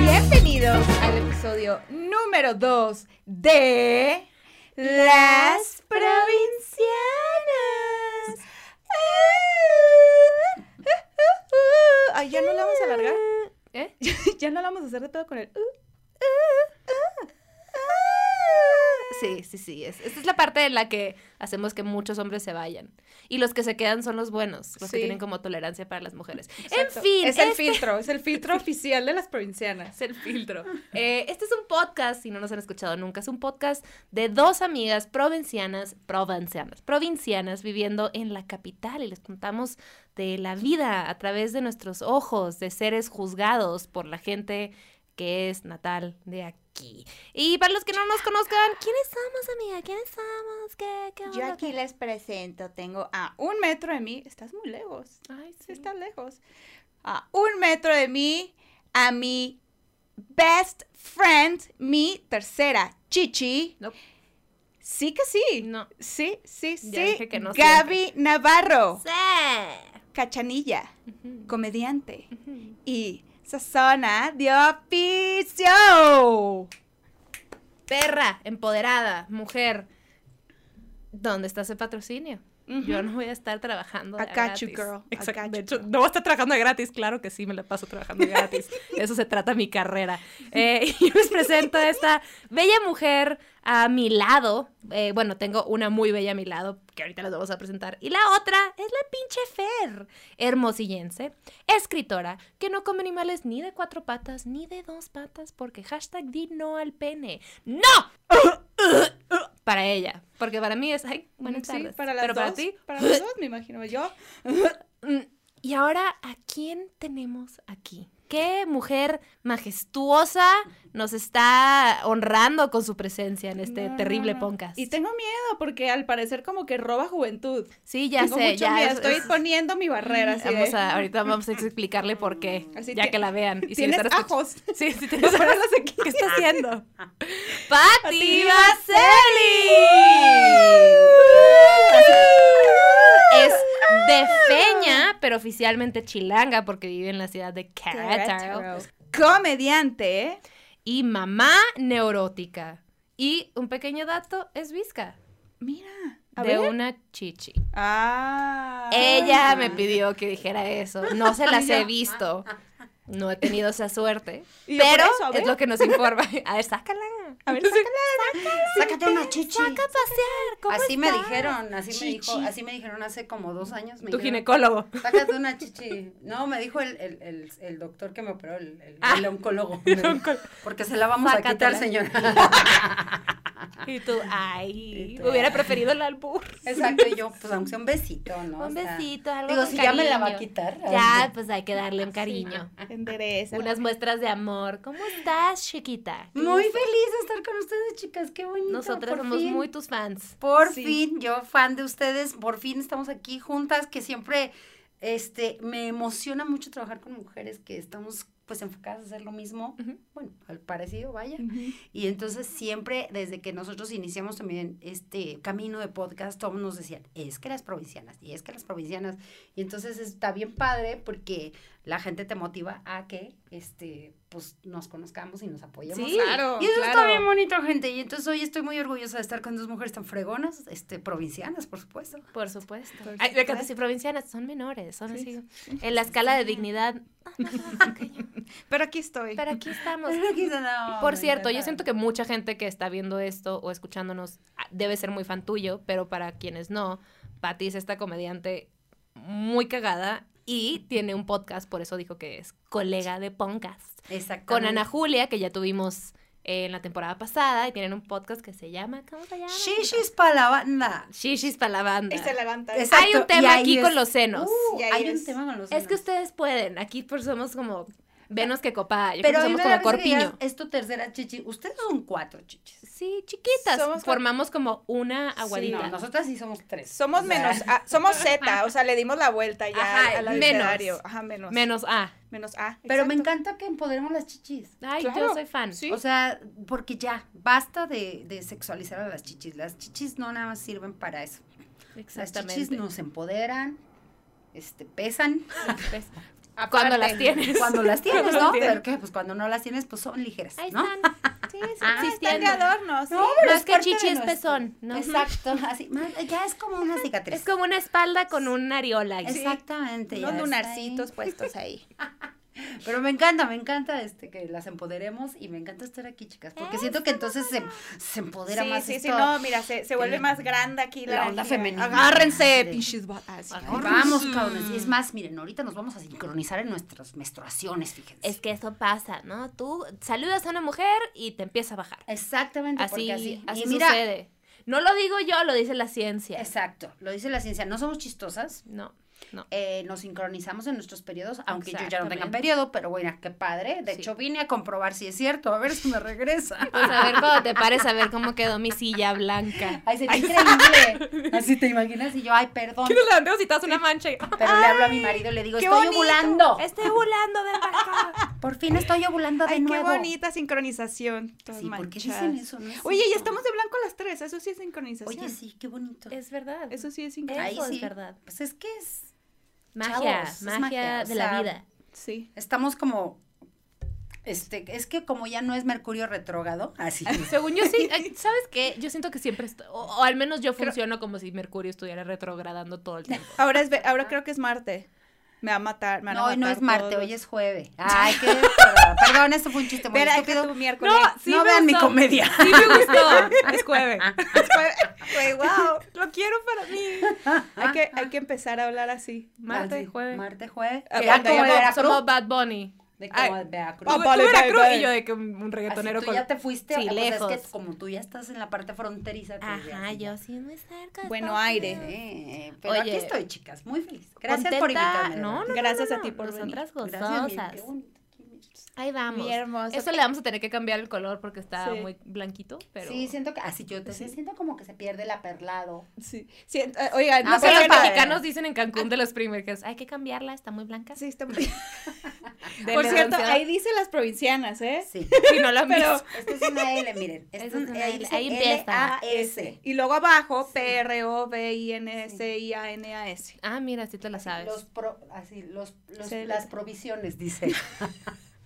Bienvenidos al episodio número 2 de Las Provincianas. Ay, ya no la vamos a alargar. ¿Eh? ya no la vamos a hacer de todo con el. Sí, sí, sí. Es, esta es la parte en la que hacemos que muchos hombres se vayan. Y los que se quedan son los buenos, los que tienen como tolerancia para las mujeres. Exacto. En fin, Es el este filtro, es el filtro oficial de las provincianas. es el filtro. Eh, este es un podcast, si no nos han escuchado nunca, es un podcast de dos amigas provincianas, provincianas, provincianas viviendo en la capital y les contamos de la vida a través de nuestros ojos, de seres juzgados por la gente que es natal de aquí. Y para los que no nos conozcan, ¿quiénes somos, amiga? ¿Quiénes somos? ¿Qué, qué Yo aquí les presento, tengo a un metro de mí, estás muy lejos, Ay, sí estás lejos, a un metro de mí, a mi best friend, mi tercera chichi, No. sí que sí, No. sí, sí, Ya sí, dije que no Gaby Navarro, Sí. cachanilla, comediante y sazona de oficio. Perra, empoderada, mujer. ¿Dónde está ese patrocinio? Yo no voy a estar trabajando de I got you, gratis. girl. Exacto. De hecho, girl. no voy a estar trabajando de gratis. Claro que sí, me la paso trabajando de gratis. De Eso se trata mi carrera. Eh, y yo les presento a esta bella mujer a mi lado. Eh, bueno, tengo una muy bella a mi lado, que ahorita les vamos a presentar. Y la otra es la pinche Fer, hermosillense, escritora, que no come animales ni de cuatro patas ni de dos patas, porque hashtag di no al pene. ¡No! para ella, porque para mí es, ay, buenas Sí, tardes. para las Pero dos, para ti, para los dos, me imagino yo. Mm, Y ahora, ¿a quién tenemos aquí? ¿Qué mujer majestuosa nos está honrando con su presencia en este No, terrible no. podcast? Y tengo miedo porque al parecer como que roba juventud. Sí, ya tengo sé, mucho ya miedo, es- estoy es- poniendo mi barrera. Así vamos de- a, ahorita vamos a explicarle por qué, Así ya que la vean. Y si Tienes escuch- ajos. Sí, sí, tienes ajos. aquí. ¿Qué está haciendo? ¡Pati Es de Feña, pero oficialmente chilanga porque vive en la ciudad de Querétaro. Comediante. Y mamá neurótica. Y un pequeño dato, es visca. Mira. A de ver. una chichi. Ah. Ella me pidió que dijera eso. No se las he visto. No he tenido esa suerte. Pero eso, es lo que nos informa. A ver, sácala. A ver, sácala. Sácate una chichi. Saca a pasear. ¿Cómo Así me dijeron, así me dijo, así me dijeron hace como dos años. Me Tu dijeron, ginecólogo. Sácate una chichi. No, me dijo el, el, el, el doctor que me operó, el, el, Ah. el oncólogo. me dijo, Porque se la vamos a quitar, señora. Y tú, ay, Y tú, hubiera preferido el albur. Exacto, y yo, pues aunque sea un besito, ¿no? Un besito, algo Digo, si ya me la va a cariño. quitar. Ya, pues hay que darle un cariño. Endereza. Unas muestras de amor. ¿Cómo estás, chiquita? ¿Qué Muy feliz de estar con ustedes, chicas. Qué bonito. Nosotras somos fin. muy tus fans. Por Sí. fin, yo fan de ustedes, por fin estamos aquí juntas, que siempre este me emociona mucho trabajar con mujeres que estamos pues enfocadas a hacer lo mismo, bueno, al parecido, vaya. Y entonces siempre, desde que nosotros iniciamos también este camino de podcast, todos nos decían, es que las provincianas, y es que las provincianas. Y entonces está bien padre porque la gente te motiva a que, este, pues nos conozcamos y nos apoyemos. Sí, Claro. Y eso claro. está bien bonito, gente. Y entonces hoy estoy muy orgullosa de estar con dos mujeres tan fregonas, este, provincianas, por supuesto. Por supuesto. Por Ay, me encanta supuesto. decir provincianas, son menores, son Sí, así. En la escala de dignidad. Pero aquí estoy. Pero aquí estamos. No, Por cierto, yo siento que mucha gente que está viendo esto o escuchándonos ah, debe ser muy fan tuyo, pero para quienes no, Patti es esta comediante muy cagada y tiene un podcast, por eso dijo que es colega de podcast. Exactamente. Con Ana Julia, que ya tuvimos eh, en la temporada pasada, y tienen un podcast que se llama, ¿cómo se llama? Shishis para la banda. Shishis para la banda. Y se levanta. Exacto, Hay un tema aquí es- con los senos. Uh, hay un tema con los Es que senos. ustedes pueden, aquí por somos como Venus que copa, yo Pero creo que somos como que digas, corpiño. Es tu tercera chichi. Ustedes son cuatro chichis. Sí, chiquitas. Somos Formamos como una No, aguadita. nosotras sí somos tres. Somos O sea, menos, A, somos Z, o sea, le dimos la vuelta ya Ajá, al menos. abecedario. Ajá, menos. Menos A. Menos A. Pero me encanta que empoderemos las chichis. Ay, Claro, yo soy fan. sí. O sea, porque ya, basta de, de sexualizar a las chichis. Las chichis no nada más sirven para eso. Las Exactamente. chichis nos empoderan, este, pesan. Cuando las tienes. Cuando las tienes, Cuando ¿no? Pero que, pues cuando no las tienes, pues son ligeras, Ahí ¿no? están. Sí, sí, Ah, están de adorno, sí. No, pero Más es que parte chichi es pezón, ¿no? Exacto, así, más- ya es como una cicatriz. Es como una espalda con un areola. Sí. Exactamente. está lunarcitos ahí. puestos ahí. Pero me encanta, me encanta este que las empoderemos y me encanta estar aquí, chicas, porque siento que entonces se, se empodera Sí, más sí, sí, esto. no, mira, se, se vuelve más grande aquí la, la onda femenina. Agárrense, Sí. pinches botas. Vamos, cabrones. Y es más, miren, ahorita nos vamos a sincronizar en nuestras menstruaciones, fíjense. Es que eso pasa, ¿no? Tú saludas a una mujer y te empieza a bajar. Exactamente, Así, porque así. así y mira, sucede. No lo digo yo, lo dice la ciencia. exacto, lo dice la ciencia, no somos chistosas. No, no. eh, nos sincronizamos en nuestros periodos, aunque yo ya no tenga periodo, pero bueno, qué padre. De Sí. hecho, vine a comprobar si es cierto, a ver si me regresa. Pues a ver cuando te pares a ver cómo quedó mi silla blanca. Ay, sería increíble. Así te imaginas y yo, ay, perdón. Quiero levantar si te una mancha y... Pero le hablo a mi marido y le digo, qué estoy bonito. ovulando. Estoy volando de acá. Por fin estoy ovulando de Ay, qué nuevo. bonita sincronización. todas Sí, ¿por qué dicen eso? No es Oye, y estamos de blanco las tres, eso sí es sincronización. Oye, sí, qué bonito. Es verdad. Eso sí es sincronización. Ahí es sí. verdad. Pues es que es. Magia, Chavos, magia, de sea, la vida. Sí. Estamos como. Este, es que como ya no es Mercurio retrógrado, así. Según yo sí, ¿sabes qué? Yo siento que siempre, estoy- o, o al menos yo funciono como si Mercurio estuviera retrogradando todo el tiempo. Ahora, es, ve- ahora creo que es Marte. Me va a matar. Me van a No, hoy no matar es Marte, todos. hoy es jueves. Ay, qué. perdón, Perdón, esto fue un chiste muy estúpido. tu miércoles. sí no vean mi comedia. Sí me gustó. Es jueves. Güey, wow, lo quiero para mí. Hay que, hay que empezar a hablar así. Marte, Así, jueves. Marte, jueves. Ah, como no. Somos Bad Bunny. De como Ay. de Veracruz. Ah, vale, tú vale, Veracruz vale. y yo de que un, un reggaetonero Así tú con... ya te fuiste, Sí, o sea, lejos. es que como tú ya estás en la parte fronteriza. pues Ajá, yo ya. sí muy cerca. Bueno, aire. Eh, pero aquí Oye. estoy, chicas, muy feliz. Gracias por Contenta- invitarme. de No, no, Gracias no, a ti no, por venir. Nosotras Gracias, miren, gozosas. qué bonito aquí. Ahí vamos. Muy hermoso. Eso le vamos a tener que cambiar el color porque está Sí. muy blanquito, pero... Sí, siento que así yo te Sí. siento como que se pierde el aperlado. Sí. Sí, eh, oigan, Ah, no Pero pero los padre. mexicanos dicen en Cancún de los primers, hay que cambiarla, está muy blanca. Sí, está muy- Por cierto, ahí dice las provincianas, ¿eh? Sí. Si no la Pero-. Esto es una L, miren. Esto es una L. Ahí empieza. L-A-S. Y luego abajo, P-R-O-V-I-N-S-I-A-N-A-S. Ah, mira, sí te la sabes. Los pro, así, los, los- las la- provisiones, dice.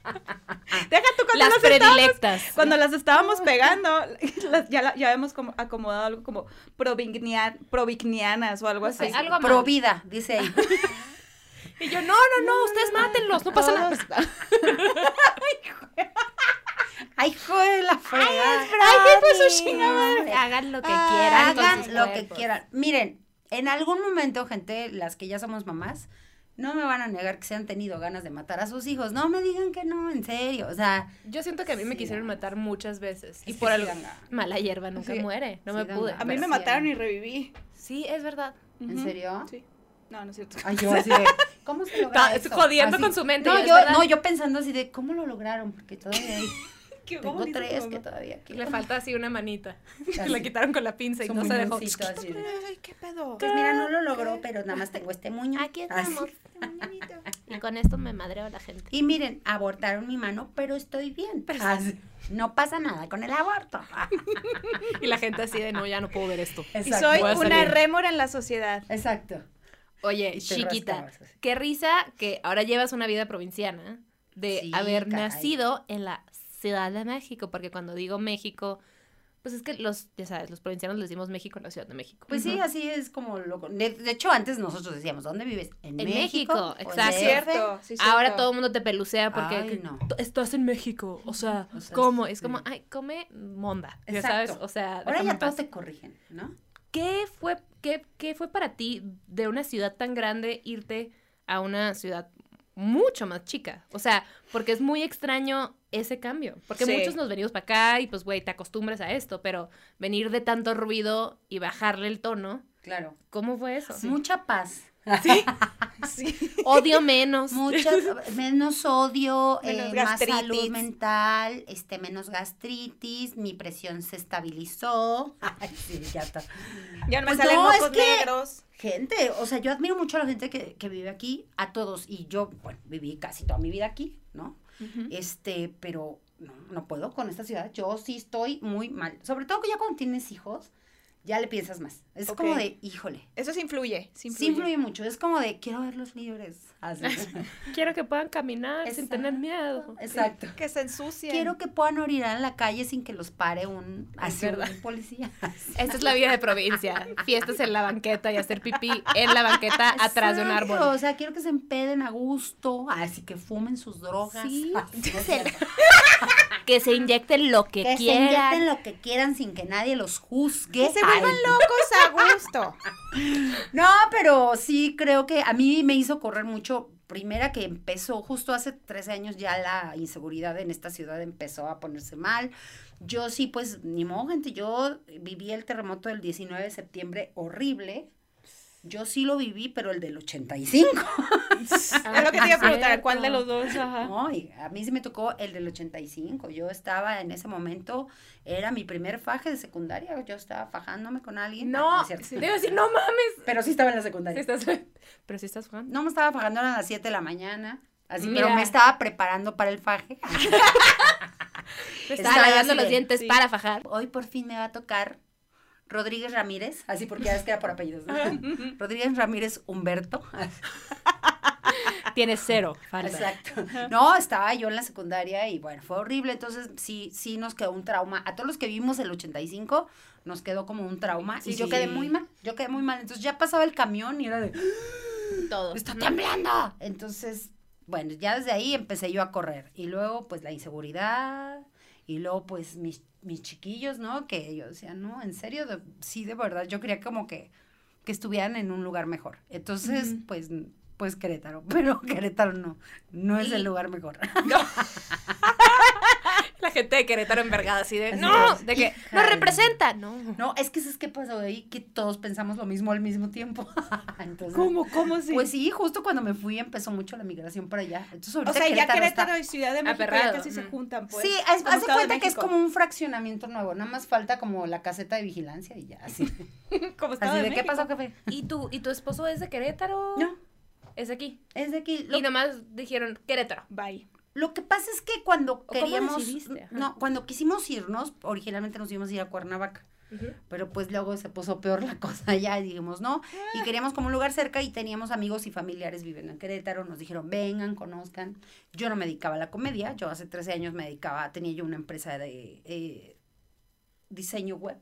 Deja tú cuando Las las, estábamos, predilectas. cuando las estábamos pegando, las- ya, la- ya hemos como acomodado algo como provignia- provignianas o algo así. Sí, algo. Pro vida, dice ahí. Y yo, no, no, no, ustedes mátenlos, no pasa nada. Ay, hijo de la fregada. Ay, qué pues su chingada madre. Hagan lo que quieran con Hagan sus lo que quieran. Miren, en algún momento, gente, las que ya somos mamás, no me van a negar que se han tenido ganas de matar a sus hijos. No me digan que no, en serio. O sea, Yo siento que a mí me quisieron matar muchas veces. Y por sí algo. Mala hierba nunca Sí. muere. No Sí me pude. A mí me mataron y reviví. Sí, es verdad. ¿en serio? Sí. No, no es cierto. Ay, yo así de, ¿cómo se logra Está eso? jodiendo Así. con su mente, No, yo, no, yo pensando así de, ¿cómo lo lograron? Porque todavía hay, tengo tres que todavía aquí. Le falta así una manita. La quitaron con la pinza y no se dejó. así Ay, qué pedo. Pues mira, no lo logró, pero nada más tengo este muño. Aquí estamos. Y con esto me madreo a la gente. Y miren, abortaron mi mano, pero estoy bien. Así. No pasa nada con el aborto. Y la gente así de, no, ya no puedo ver esto. Y soy Voy una rémora en la sociedad. Exacto. Oye, chiquita, rascabas qué risa que ahora llevas una vida provinciana de Sí, haber caray. nacido en la Ciudad de México, porque cuando digo México, pues es que los, ya sabes, los provincianos les decimos México en la Ciudad de México. Pues sí, así es como lo... De, de hecho, antes nosotros decíamos, ¿dónde vives? En, En México. En exacto. Cierto. sí, Ahora cierto. todo el mundo te pelucea porque Ay, no. "Tú Estás en México, o sea, O sea, ¿cómo? Es como, ay, come monda, ya sabes, o sea, Ahora ya todos te corrigen, ¿no? ¿Qué fue, qué, qué fue para ti de una ciudad tan grande irte a una ciudad mucho más chica? O sea, porque es muy extraño ese cambio. Porque Sí. muchos nos venimos para acá y pues, güey, te acostumbras a esto, pero venir de tanto ruido y bajarle el tono, Claro. ¿cómo fue eso? Mucha paz. Sí. Sí. Odio menos. Mucho, menos odio, Menos eh, más salud mental, este, menos gastritis, mi presión se estabilizó. Ay, sí, ya está. Ya no me Pues salen no, es mocos que- negros. Gente, o sea, yo admiro mucho a la gente que, que vive aquí, a todos, y yo, bueno, viví casi toda mi vida aquí, ¿no? Este, pero no, no puedo con esta ciudad, yo sí estoy muy mal, sobre todo que ya cuando tienes hijos, ya le piensas más, es como de, híjole, Eso sí influye. Sí sí influye. mucho, es como de, quiero verlos libres, así. Quiero que puedan caminar sin Exacto. tener miedo. Exacto. Que se ensucien. Quiero que puedan orinar en la calle sin que los pare un, así, un policía. Esta es la vida de provincia. Fiestas en la banqueta y hacer pipí en la banqueta atrás de un árbol. O sea, quiero que se empeden a gusto, así que fumen sus drogas. Sí. Que se inyecten lo que, que se quieran. inyecten lo que quieran sin que nadie los juzgue. Que se vuelvan Ay, locos a gusto. No, pero sí creo que a mí me hizo correr mucho. Primera que empezó, justo hace 13 años ya la inseguridad en esta ciudad empezó a ponerse mal. Yo sí, pues, ni modo, gente, yo viví el terremoto del 19 de septiembre horrible. Yo sí lo viví, pero el del 85. es lo que te iba a preguntar. ¿Cuál de los dos? Ajá. No, a mí sí me tocó el del 85. Yo estaba en ese momento, era mi primer faje de secundaria. Yo estaba fajándome con alguien. No, es cierto. sí, debo decir, no mames. Pero sí estaba en la Sí secundaria. estás- pero si estás jugando. No me estaba fajando, eran las 7 de la mañana. Así, Mira. pero me estaba preparando para el faje. Estaba estaba lavando los dientes sí. para fajar. Hoy por fin me va a tocar Rodríguez Ramírez, así porque ya ves que era por apellidos. ¿no? Rodríguez Ramírez Humberto. Tienes cero. Falta. Exacto. No, estaba yo en la secundaria y bueno, fue horrible. Entonces, sí, sí nos quedó un trauma. A todos los que vimos el 85, nos quedó como un trauma. Sí, y yo sí. quedé muy mal. Yo quedé muy mal. Entonces, ya pasaba el camión y era de, Todo. ¡está temblando! Entonces, bueno, ya desde ahí empecé yo a correr. Y luego, pues, la inseguridad. Y luego, pues, mis, mis chiquillos, ¿no? Que yo decía, no, en serio, de- sí, de verdad. Yo quería como que, que estuvieran en un lugar mejor. Entonces, pues, pues Querétaro. Pero Querétaro no. No es el lugar mejor. La gente de Querétaro envergada así de, Así no, de, de que no representa. No. No, es que ¿sabes qué pasó ahí? Que todos pensamos lo mismo al mismo tiempo. Entonces, ¿Cómo? ¿Cómo sí? Pues sí, justo cuando me fui empezó mucho la migración para allá. Entonces o sea, ya Querétaro y Ciudad de México ya casi se ujú. juntan, pues. sí, es, de cuenta que es como un fraccionamiento nuevo. Nada más falta como la caseta de vigilancia y ya, así. Como Estado Así de de, ¿qué pasó, café? ¿Y tu, ¿Y tu esposo es de Querétaro? No, Es de aquí. es de aquí. Lo, Y nomás dijeron Querétaro. Bye. Lo que pasa es que cuando queríamos, no, cuando quisimos irnos, originalmente nos íbamos a ir a Cuernavaca. Pero pues luego se puso peor la cosa allá y dijimos, no, y queríamos como un lugar cerca y teníamos amigos y familiares viviendo en Querétaro, nos dijeron, vengan, conozcan. Yo no me dedicaba a la comedia, yo hace 13 años me dedicaba, tenía yo una empresa de eh, diseño web.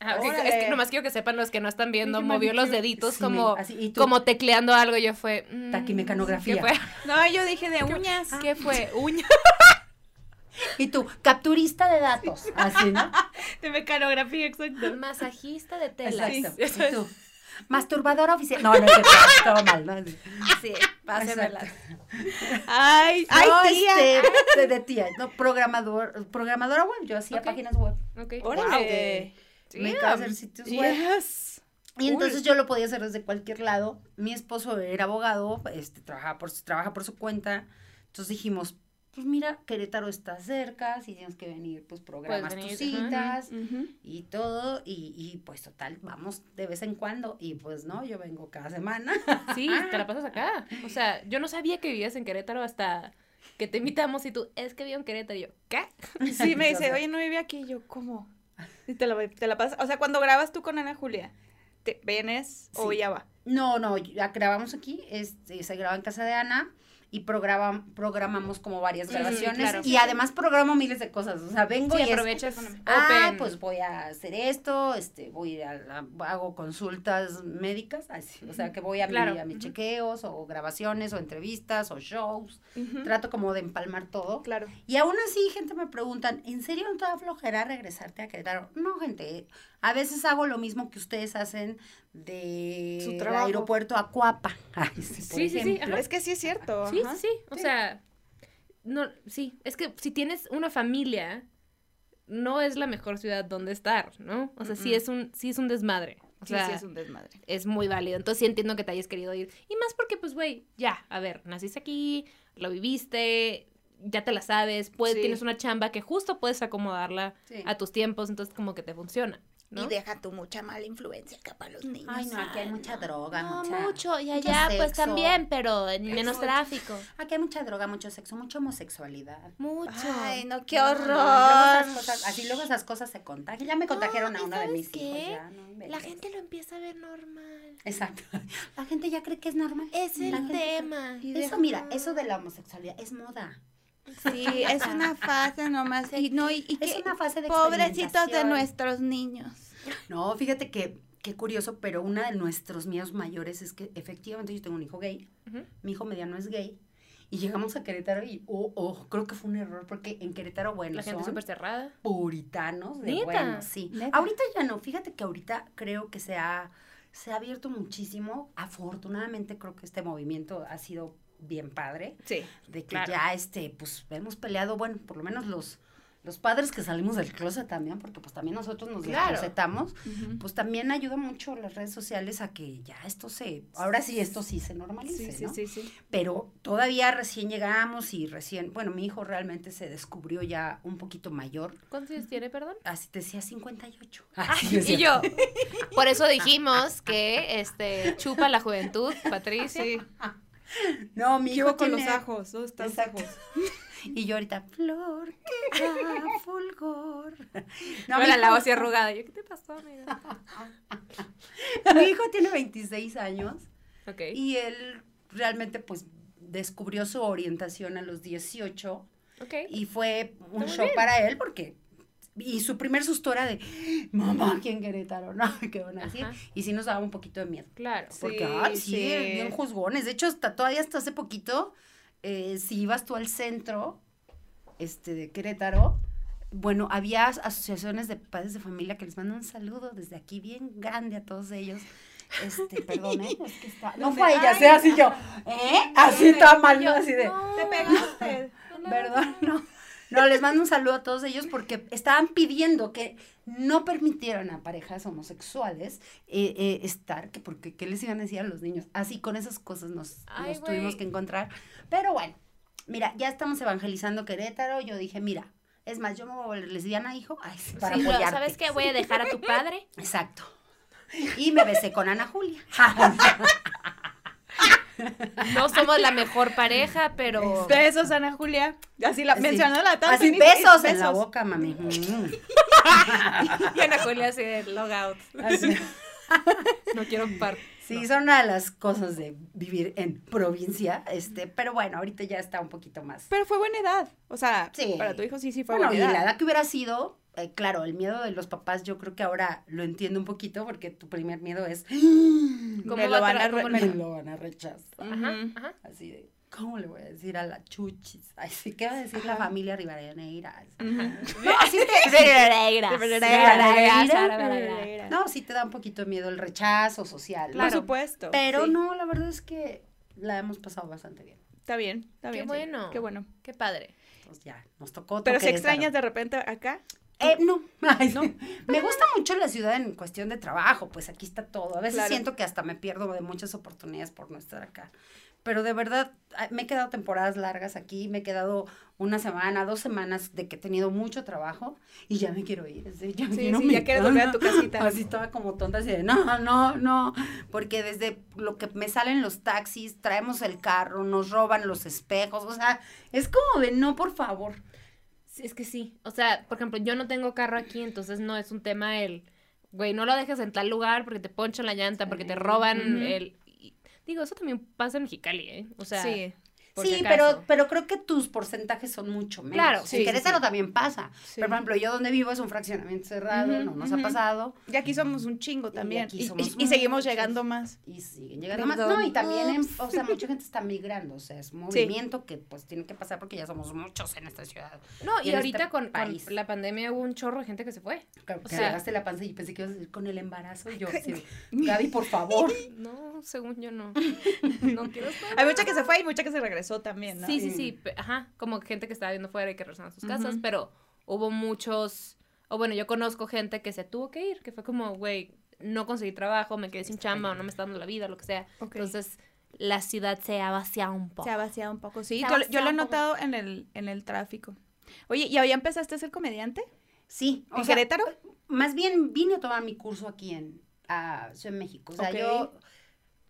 Es que nomás quiero que sepan los que no están viendo, movió los deditos Sí, como, así, como tecleando algo. Yo fue. mm, Taquimecanografía. ¿Qué fue? No, yo dije de uñas. ¿Qué fue? Uña. y tú, capturista de datos, así, ¿no? De mecanografía, exacto. Masajista de tela. Exacto. Y tú, masturbadora oficial. No, no es todo mal, ¿no? Sí, pásenmela. Ay, ay, no, tía. este, de, de tía, no, programador, programadora web, yo hacía Ok. páginas web. Ok. Órale. Me dedicaba a hacer sitios web. Yes. Y entonces yo lo podía hacer desde cualquier lado. Mi esposo era abogado, este, trabajaba por, su- trabaja por su cuenta. Entonces dijimos, pues mira, Querétaro está cerca, si tienes que venir, pues programas venir, tus citas y todo. Y, y pues total, vamos de vez en cuando. Y pues no, yo vengo cada semana. Sí, te la pasas acá. O sea, yo no sabía que vivías en Querétaro hasta que te invitamos y tú, es que vivo en Querétaro. Y yo, ¿qué? Sí, me dice, oye, no vive aquí. Y yo, ¿cómo? Y te la, te la pasas. O sea, cuando grabas tú con Ana Julia, ¿te vienes o ya va? No, no, ya grabamos aquí, este, se graba en casa de Ana y programa, programamos como varias grabaciones claro. y además programo miles de cosas, o sea, vengo Sí, y es, aprovechas ah, open. pues voy a hacer esto, este, voy a, hago consultas médicas, así, o sea, que voy a, mi- a mis chequeos o grabaciones o entrevistas o shows, trato como de empalmar todo. Claro. Y aún así, gente me preguntan, ¿en serio no te da flojera regresarte a Querétaro? No, gente, a veces hago lo mismo que ustedes hacen de Su trabajo. aeropuerto a Cuapa. Ay, sí, por Sí, sí, sí. Es que sí es cierto. Sí, ajá. sí, sí. O sea, no, sí. Es que si tienes una familia, no es la mejor ciudad donde estar, ¿no? O sea, sí es un, sí es un desmadre. O Sí, sea, sí, es un desmadre. es muy válido. Entonces sí entiendo que te hayas querido ir. Y más porque, pues, güey, ya, a ver, naciste aquí, lo viviste, ya te la sabes, puedes, Sí. tienes una chamba que justo puedes acomodarla Sí. a tus tiempos, entonces como que te funciona, ¿no? Y deja tu mucha mala influencia acá para los niños. Ay, no, aquí hay mucha droga, No, mucha... mucho, y mucho allá pues sexo. también, pero en menos Mucho. tráfico. Aquí hay mucha droga, mucho sexo, mucha homosexualidad. Mucho. Ay, no, qué no, horror. luego esas cosas- así luego esas cosas se contagian. Ya me contagiaron a ¿y uno de mis qué? hijos. Ya, La gente lo empieza a ver normal. Exacto. La gente ya cree que es normal. Es el tema. Eso, mira, eso de la homosexualidad es moda. Sí, es una fase nomás. Y no, y, y Es que una fase de pobrecitos de nuestros niños. No, fíjate que qué curioso, pero uno de nuestros miedos mayores es que efectivamente yo tengo un hijo gay, mi hijo mediano es gay, y llegamos a Querétaro y, oh, oh, creo que fue un error, porque en Querétaro, bueno, La gente son súper cerrada. puritanos de ¿Neta? bueno, sí. ¿Neta? Ahorita ya no, fíjate que ahorita creo que se ha, se ha abierto muchísimo, afortunadamente creo que este movimiento ha sido bien padre, Sí. de que Claro. ya este, pues hemos peleado, bueno, por lo menos los, los padres que salimos del closet también, porque pues también nosotros nos Claro. desclosetamos, pues también ayuda mucho las redes sociales a que ya esto se, ahora sí esto sí se normalice, Sí, sí, ¿no? sí, sí. Pero todavía recién llegamos y recién, bueno, mi hijo realmente se descubrió ya un poquito mayor, ¿Cuántos años tiene, perdón? así decía 58. Ay, Así y yo. Por eso dijimos que este chupa la juventud, Patricia. Sí. No, mi ¿Qué hijo con los ajos? ¿Dónde están los ajos? Y yo ahorita, flor que da fulgor. No, mi la voz así arrugada. Yo, ¿qué te pasó, amiga? mi hijo tiene 26 años Ok. y él realmente pues descubrió su orientación a los 18 Ok. y fue un muy bien. para él porque y su primer susto era de mamá aquí en Querétaro, ¿no? ¿Qué van a decir? Ajá. Y sí nos daba un poquito de miedo. Claro. Porque, Sí, ay, sí, sí. bien juzgones. De hecho, hasta todavía hasta hace poquito, eh, si ibas tú al centro este, de Querétaro, bueno, había as- asociaciones de padres de familia que les mando un saludo desde aquí bien grande a todos ellos. Este, perdón, ¿eh? Es que está- No fue ella, sea así yo, ¿eh? Así toda mal, ¿no? Así de, No, Te pegaste. ¿verdad? No. No, les mando un saludo a todos ellos porque estaban pidiendo que no permitieran a parejas homosexuales eh, eh, estar, que porque qué les iban a decir a los niños. Así con esas cosas nos, Ay, nos tuvimos que encontrar. Pero bueno, mira, ya estamos evangelizando Querétaro. Yo dije, mira, es más, yo me voy a volver lesbiana, hijo, ay, para Sí. ¿Sabes qué? Voy a dejar a tu padre. Exacto. Y me besé con Ana Julia. No somos la mejor pareja, pero. Besos, Ana Julia. Así la mencionó la tanto. Así ni- besos en la boca, mami. Mm. Y Ana Julia así de log out. Así. No quiero par. Sí, son una de las cosas de vivir en provincia, este, pero bueno, ahorita ya está un poquito más. Pero fue buena edad. O sea, Sí. para tu hijo sí, sí fue Bueno, y buena la edad. edad que hubiera sido, eh, claro, el miedo de los papás, yo creo que ahora lo entiendo un poquito, porque tu primer miedo es, ¿Cómo Me lo van a re- cómo me le- lo van a rechazar. Ajá, ajá. Así de, ¿cómo le voy a decir a la chuchis? Ay, sí, ¿qué va a decir la familia Rivadeneira? No, así te, no, sí te da un poquito de miedo el rechazo social. Por supuesto. Pero sí. no, la verdad es que la hemos pasado bastante bien. Está bien, está Qué bien. sí. bueno. Qué bueno. Qué padre. Entonces ya, nos tocó. Pero si extrañas de repente acá. Eh, no. Ay, sí. Me gusta mucho la ciudad en cuestión de trabajo, pues aquí está todo. A veces Claro. siento que hasta me pierdo de muchas oportunidades por no estar acá. Pero de verdad, ay, me he quedado temporadas largas aquí, me he quedado una semana, dos semanas de que he tenido mucho trabajo y ya me quiero ir. ya me Sí, quiero sí, mi ya quieres volver a tu casita. Así toda como tonta, así de, no, no, no, porque desde lo que me salen los taxis, traemos el carro, nos roban los espejos, o sea, es como de, no, por favor. Sí, es que sí. O sea, por ejemplo, yo no tengo carro aquí, entonces no es un tema el, güey, no lo dejes en tal lugar porque te ponchan la llanta, porque te roban el... y- digo, eso también pasa en Mexicali, ¿eh? O sea, sí. Sí, pero, pero creo que tus porcentajes son mucho menos. Claro, en sí, sí, Querétaro sí. también pasa. Sí. Pero, por ejemplo, yo donde vivo es un fraccionamiento cerrado, no nos ha pasado. Y aquí somos un chingo también. aquí Y, somos y- y seguimos muchos. llegando más. Y siguen llegando más. No, y también, en- o sea, mucha gente está migrando. O sea, es un Sí. movimiento que pues tiene que pasar porque ya somos muchos en esta ciudad. No, y y, en ahorita este con, con la pandemia hubo un chorro de gente que se fue. Que, O que sea- agarraste la panza y pensé que ibas a decir con el embarazo. Y yo, Gaby, por favor. No, según yo no. No quiero estar. Hay mucha que se fue y mucha que se regresó también, ¿no? Sí, sí, sí. pe- Ajá, como gente que estaba viendo fuera y que regresaron a sus casas, pero hubo muchos, o bueno, yo conozco gente que se tuvo que ir, que fue como, güey, no conseguí trabajo, me quedé sin chamba o no me está dando la vida, lo que sea. Entonces, la ciudad se ha vaciado un poco. Se ha vaciado un poco, sí. Yo, lo he poco. notado en el, en el tráfico. Oye, ¿y ya empezaste a ser comediante? Sí. ¿En Querétaro? Más bien vine a tomar mi curso aquí en Ciudad de México. O sea, yo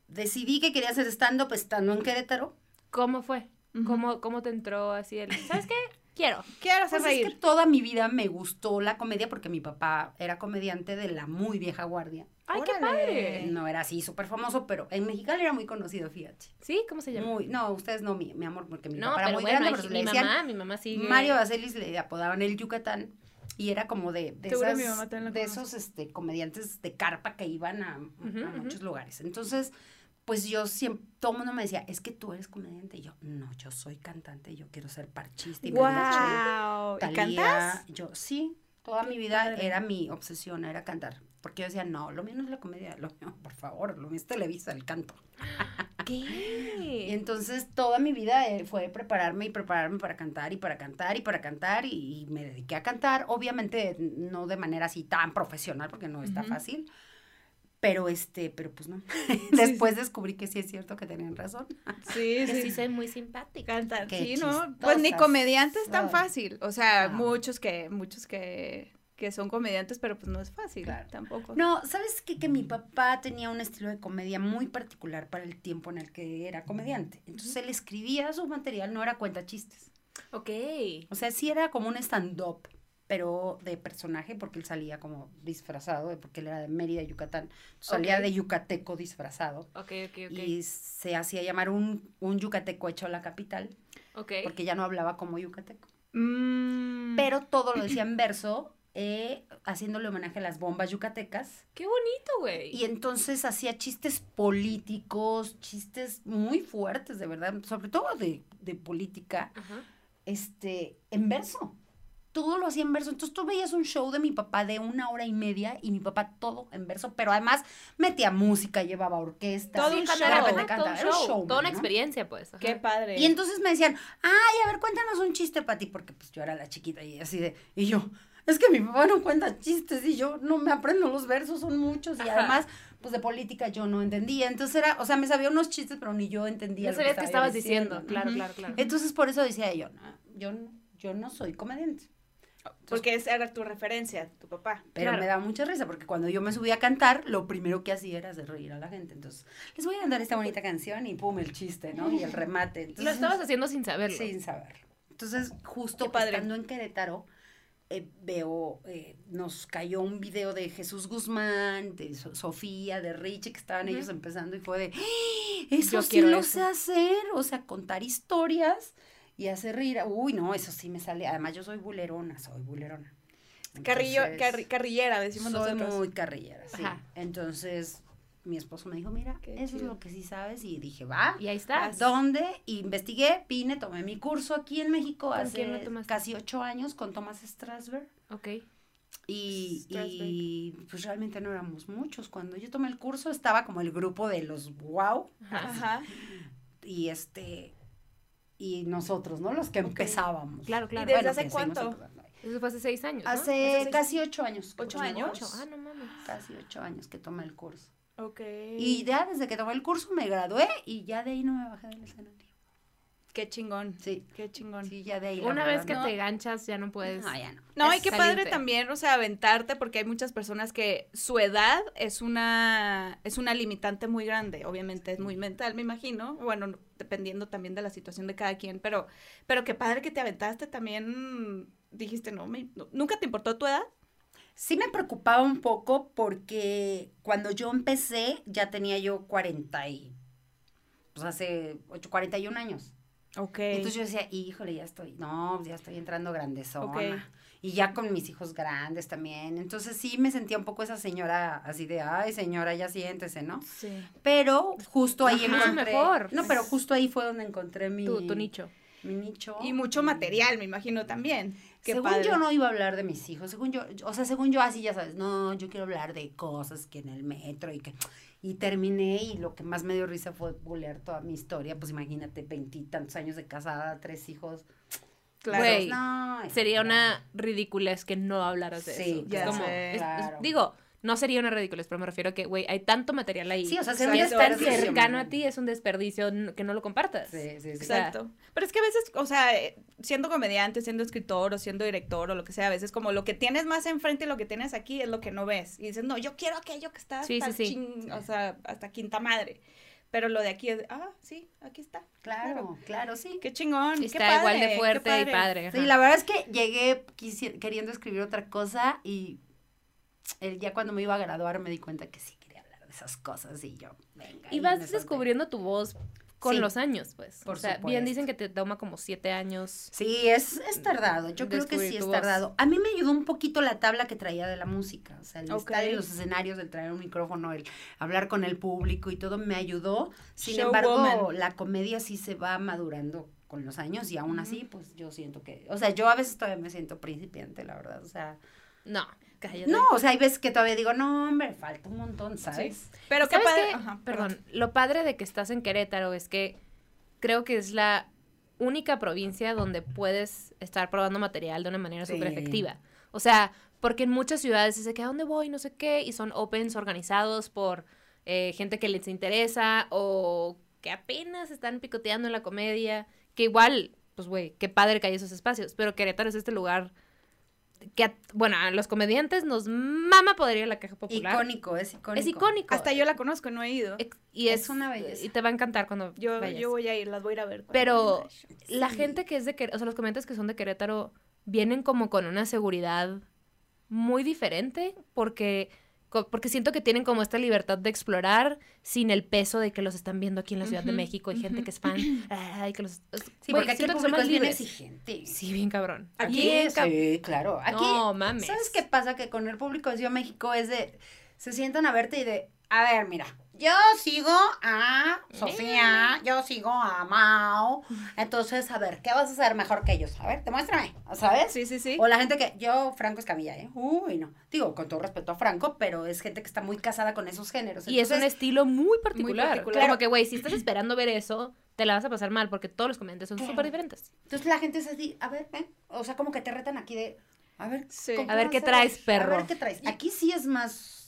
decidí que quería hacer stand-up estando en Querétaro. ¿Cómo fue? Ujú. ¿Cómo, ¿Cómo te entró así el, ¿sabes qué? Quiero. Quiero hacer Pues es reír. que toda mi vida me gustó la comedia porque mi papá era comediante de la muy vieja guardia. ¡Ay, qué Órale. padre! No era así súper famoso, pero en Mexicali era muy conocido, fíjate. ¿Sí? ¿Cómo se llama? Muy, no, ustedes no, mi, mi amor, porque mi no, papá era muy bueno, grande, pero mi decían mamá, mi mamá sigue. Mario Baselis le apodaban el Yucatán y era como de, de, esas- mi de esos este, comediantes de carpa que iban a, a Ujú, ujú. muchos lugares. Entonces, pues yo siempre, todo el mundo me decía, es que tú eres comediante. Y yo, no, yo soy cantante, yo quiero ser parchista y mariachi". ¡Wow! ¿Y cantas? Yo, sí, toda mi vida padre. era mi obsesión, era cantar. Porque yo decía, no, lo mío no es la comedia, lo mío, por favor, lo mío es Televisa, el canto. Y ¿Qué? entonces toda mi vida eh, fue prepararme y prepararme para cantar y para cantar y para cantar y, y me dediqué a cantar, obviamente no de manera así tan profesional porque no está Ujú. fácil, pero este, pero pues no. Después descubrí que sí es cierto que tenían razón. Sí, Que sí. sí soy muy simpática. Cantar, Qué sí, ¿no? Pues ni chistosas comediante es tan fácil. O sea, muchos que, muchos que, que son comediantes, pero pues no es fácil Claro. tampoco. No, ¿sabes qué? Que mi papá tenía un estilo de comedia muy particular para el tiempo en el que era comediante. Entonces él escribía su material, no era cuenta chistes. Ok. O sea, sí era como un stand-up, pero de personaje, porque él salía como disfrazado, porque él era de Mérida, Yucatán. Salía de yucateco disfrazado. Ok, ok, ok. Y se hacía llamar un, un yucateco hecho a la capital, ok. porque ya no hablaba como yucateco. Mm. Pero todo lo decía en verso, eh, haciéndole homenaje a las bombas yucatecas. Qué bonito, güey. Y entonces hacía chistes políticos, chistes muy fuertes, de verdad, sobre todo de, de política, Ajá. este, en verso. Todo lo hacía en verso. Entonces tú veías un show de mi papá de una hora y media y mi papá todo en verso, pero además metía música, llevaba orquesta. Todo un de show. repente todo era un un show, showman, Toda una ¿no? experiencia, pues. ajá. Qué padre. Y entonces me decían, ay, a ver, cuéntanos un chiste, Pati, porque pues yo era la chiquita y así de, y yo, es que mi papá no cuenta chistes y yo no me aprendo los versos, son muchos y Ajá. además, pues de política yo no entendía, entonces era, o sea, me sabía unos chistes, pero ni yo entendía. No lo que sabías qué estaba estabas diciendo. ¿no? Claro, claro, claro. Entonces por eso decía yo, no, yo, yo no soy comediante. Porque esa era tu referencia, tu papá. Pero Claro. me da mucha risa porque cuando yo me subía a cantar, lo primero que hacía era hacer reír a la gente. Entonces, les voy a cantar esta bonita canción y pum, el chiste, ¿no? Y el remate. Lo Entonces, estabas haciendo sin saberlo. Sin saberlo. Entonces, justo padre. estando en Querétaro, eh, veo, eh, nos cayó un video de Jesús Guzmán, de So- Sofía, de Richie, que estaban Ujú. ellos empezando y fue de, ¡Ah! eso Yo sí lo eso". sé hacer, o sea, contar historias y hacer reír. Uy, no, eso sí me sale. Además, yo soy bulerona, soy bulerona. Carrillo, Entonces, carri- carrillera, decimos soy nosotros. muy carrillera, sí. Ajá. Entonces, mi esposo me dijo, mira, Qué eso es lo que sí sabes. Y dije, va. Y ahí está. ¿A dónde? Investigué, vine, tomé mi curso aquí en México ¿Con hace casi ocho años con Thomas Strasberg. Ok. Y, y, pues realmente no éramos muchos. Cuando yo tomé el curso estaba como el grupo de los wow Ajá. Ajá. y este y nosotros, ¿no? Los que empezábamos. Claro, claro. ¿Y desde Bueno, hace cuánto? Eso fue hace seis años. ¿no? Hace casi ocho años. ¿Ocho años? Ocho. Ah, no mames. Casi ocho años que tomé el curso. Ok. Y ya desde que tomé el curso me gradué y ya de ahí no me bajé del escenario. Qué chingón. Sí, Qué chingón. sí, ya de ahí. Una vez que no. te ganchas ya no puedes. No, ya no. No, y es qué padre también, o sea, aventarte, porque hay muchas personas que su edad es una, es una limitante muy grande, obviamente es muy mental, me imagino, bueno, no- dependiendo también de la situación de cada quien, pero, pero qué padre que te aventaste también, dijiste, no, me- no- ¿nunca te importó tu edad? Sí me preocupaba un poco porque cuando yo empecé ya tenía yo 40 y... Pues hace 8, 41 años. Ok. Entonces yo decía, híjole, ya estoy, no, ya estoy entrando grandezona. Ok. Y ya con mis hijos grandes también. Entonces sí me sentía un poco esa señora así de, ay, señora, ya siéntese, ¿no? sí. Pero justo ahí Ajá, encontré... mejor. No, pero justo ahí fue donde encontré mi... Tu, tu nicho. Mi nicho. Y mucho material, me imagino también. Qué según padre. yo no iba a hablar de mis hijos, según yo, o sea, según yo así ya sabes, no, yo quiero hablar de cosas que en el metro y que y terminé y lo que más me dio risa fue bulear toda mi historia, pues imagínate, veintitantos años de casada, tres hijos. Claro. Güey, no, Sería no. una ridiculez que no hablaras de Sí, eso. Es ya como- sé. es- es- Claro. digo, no sería una ridícula, pero me refiero a que, güey, hay tanto material ahí. Sí, o sea, un es tan cercano a ti, es un desperdicio que no lo compartas. Sí, sí, sí. O sea, Exacto. Pero es que a veces, o sea, eh, siendo comediante, siendo escritor o siendo director o lo que sea, a veces como lo que tienes más enfrente y lo que tienes aquí es lo que no ves. Y dices, no, yo quiero aquello que está hasta, Sí, sí, sí. chin- o sea, hasta quinta madre. Pero lo de aquí es, ah, sí, aquí está. Claro, claro, sí. Qué chingón. qué Está igual de fuerte y padre. Sí, ajá. la verdad es que llegué quisi- queriendo escribir otra cosa y el, ya cuando me iba a graduar me di cuenta que sí quería hablar de esas cosas y yo, venga. Y vas descubriendo tu voz con Sí. los años, pues. Por o sea, bien dicen que te toma como siete años. Sí, es, es tardado. Yo creo que sí es voz. tardado. A mí me ayudó un poquito la tabla que traía de la música. O sea, el Ok. estar en los escenarios, el traer un micrófono, el hablar con el público y todo me ayudó. Sin embargo, la comedia sí se va madurando con los años y aún así, pues yo siento que, o sea, yo a veces todavía me siento principiante, la verdad. O sea, No, cállate. no, o sea, hay veces que todavía digo, no, hombre, falta un montón, ¿sabes? Pero qué ¿Sabes padre. Ajá, perdón, lo padre de que estás en Querétaro es que creo que es la única provincia donde puedes estar probando material de una manera Sí. súper efectiva. O sea, porque en muchas ciudades es de que a dónde voy, no sé qué, y son opens organizados por eh, gente que les interesa o que apenas están picoteando en la comedia, que igual, pues güey, qué padre que hay esos espacios, pero Querétaro es este lugar que, a- bueno, a los comediantes nos mama poder ir a la caja popular. Icónico, es icónico. Es icónico. Hasta yo la conozco, no he ido. Ex- Y es, Es una belleza. Y te va a encantar cuando Yo, vayas. yo voy a ir, las voy a ir a ver. Pero la gente que es de Querétaro, o sea, los comediantes que son de Querétaro vienen como con una seguridad muy diferente porque, porque siento que tienen como esta libertad de explorar sin el peso de que los están viendo aquí en la Ciudad de México y gente que es fan. ay, que los, Sí, porque aquí el público es bien exigente. Sí, bien cabrón. Aquí, cab- sí, claro. Aquí, No, mames. ¿sabes qué pasa? Que con el público de Ciudad de México es de, se sientan a verte y de, a ver, mira, yo sigo a Sofía, yo sigo a Mao, entonces, a ver, ¿qué vas a hacer mejor que ellos? A ver, demuéstrame, ¿sabes? Sí, sí, sí. O la gente que, yo, Franco Escamilla, ¿eh? Uy, no. Digo, con todo respeto a Franco, pero es gente que está muy casada con esos géneros. Y es un estilo muy particular. particular. Como que, güey, si estás esperando ver eso, te la vas a pasar mal porque todos los comediantes son súper diferentes. entonces la gente es así, a ver, ven. O sea, como que te retan aquí de, a ver, Sí. ¿con A ver qué traes, A perro. ver qué traes. Aquí sí es más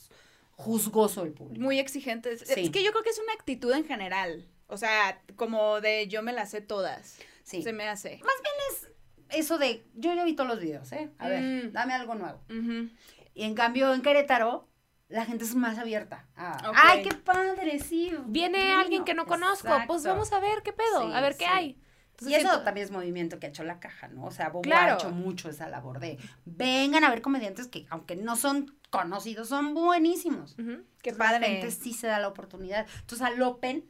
juzgoso el público. Muy exigentes. Sí. Es que yo creo que es una actitud en general. O sea, como de yo me las sé todas. Sí. Se me hace. Eso de, yo ya vi todos los videos, ¿eh? A ver, Mm. dame algo nuevo. Ujú. Y en cambio, en Querétaro, la gente es más abierta. Ah. Ay, qué padre, sí. Viene divino". alguien que no conozco, pues vamos a ver qué pedo, Sí, a ver qué sí. hay. Entonces y eso siento- también es movimiento que ha hecho la caja, ¿no? O sea, Bobo Claro. ha hecho mucho esa labor de vengan a ver comediantes que, aunque no son conocidos, son buenísimos. Ujú. Qué Entonces, La padre. gente sí se da la oportunidad. Entonces, al Open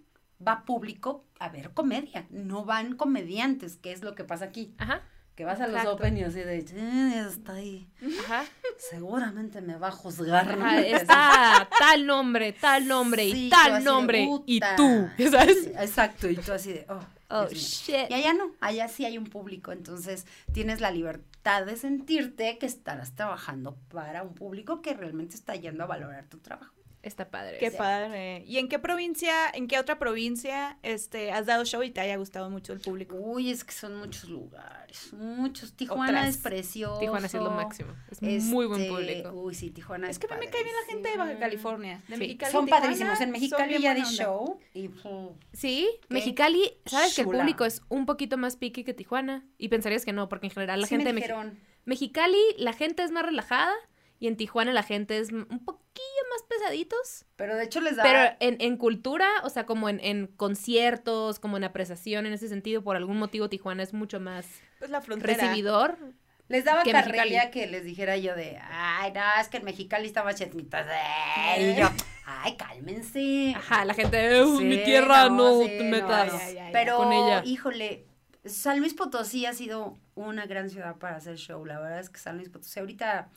va público a ver comedia, no van comediantes, que es lo que pasa aquí. Ajá, Que vas a los. Open y así de, "Eh, está ahí, ajá. seguramente me va a juzgar. Ajá, está tal nombre, tal nombre Sí, y tal de, nombre y tú, ¿sabes? Sí, Exacto, y tú así de, oh, Oh, shit. Y allá no, allá sí hay un público, entonces tienes la libertad de sentirte que estarás trabajando para un público que realmente está yendo a valorar tu trabajo. Está padre. Qué Sí. padre. ¿Y en qué provincia, en qué otra provincia este, has dado show y te haya gustado mucho el público? Uy, es que son muchos lugares, muchos. Tijuana Otras. es precioso. Tijuana sí es lo máximo. Es muy buen Este, público. Uy, sí, Tijuana Es que a mí me cae bien la gente de Baja. California. De Sí. Mexicali, Son Tijuana, padrísimos. En Mexicali ya di show y Sí, Qué Mexicali, sabes que el público es un poquito más piqui que Tijuana y pensarías que no, porque en general la sí me gente de dijeron, Mexicali, la gente es más relajada y en Tijuana la gente es un poquillo más pesaditos, pero de hecho les da pero en, en cultura, o sea, como en, en conciertos, como en apreciación en ese sentido, por algún motivo Tijuana es mucho más Pues la frontera. recibidor. Les daba que carrilla que les dijera yo de, ay, no, es que en Mexicali está más chetmitas. Y yo, ay, cálmense. Ajá, la gente, "Uh, Sí, mi tierra, no, sí, te no, metas. no. ya, ya, ya. Pero, con ella. híjole, San Luis Potosí ha sido una gran ciudad para hacer show. La verdad es que San Luis Potosí ahorita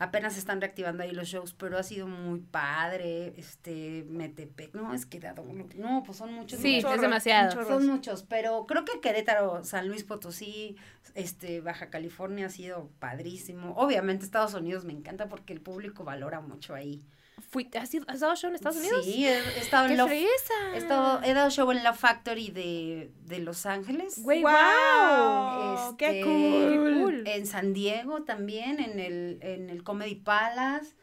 apenas están reactivando ahí los shows, pero ha sido muy padre. Este, Metepec, no, es que dado, no, pues son muchos. Sí, es demasiado. chorro. Son muchos, pero creo que Querétaro, San Luis Potosí, este, Baja California ha sido padrísimo. Obviamente Estados Unidos me encanta porque el público valora mucho ahí. Fui- ¿has, ido- has dado show en Estados Unidos? Sí, he, he estado ¡Qué en Love, he, estado- he dado show en la Factory de, de Los Ángeles. Güey, ¡Wow! Este, ¡Qué cool! Qué cool. En San Diego también, en el, en el Comedy Palace.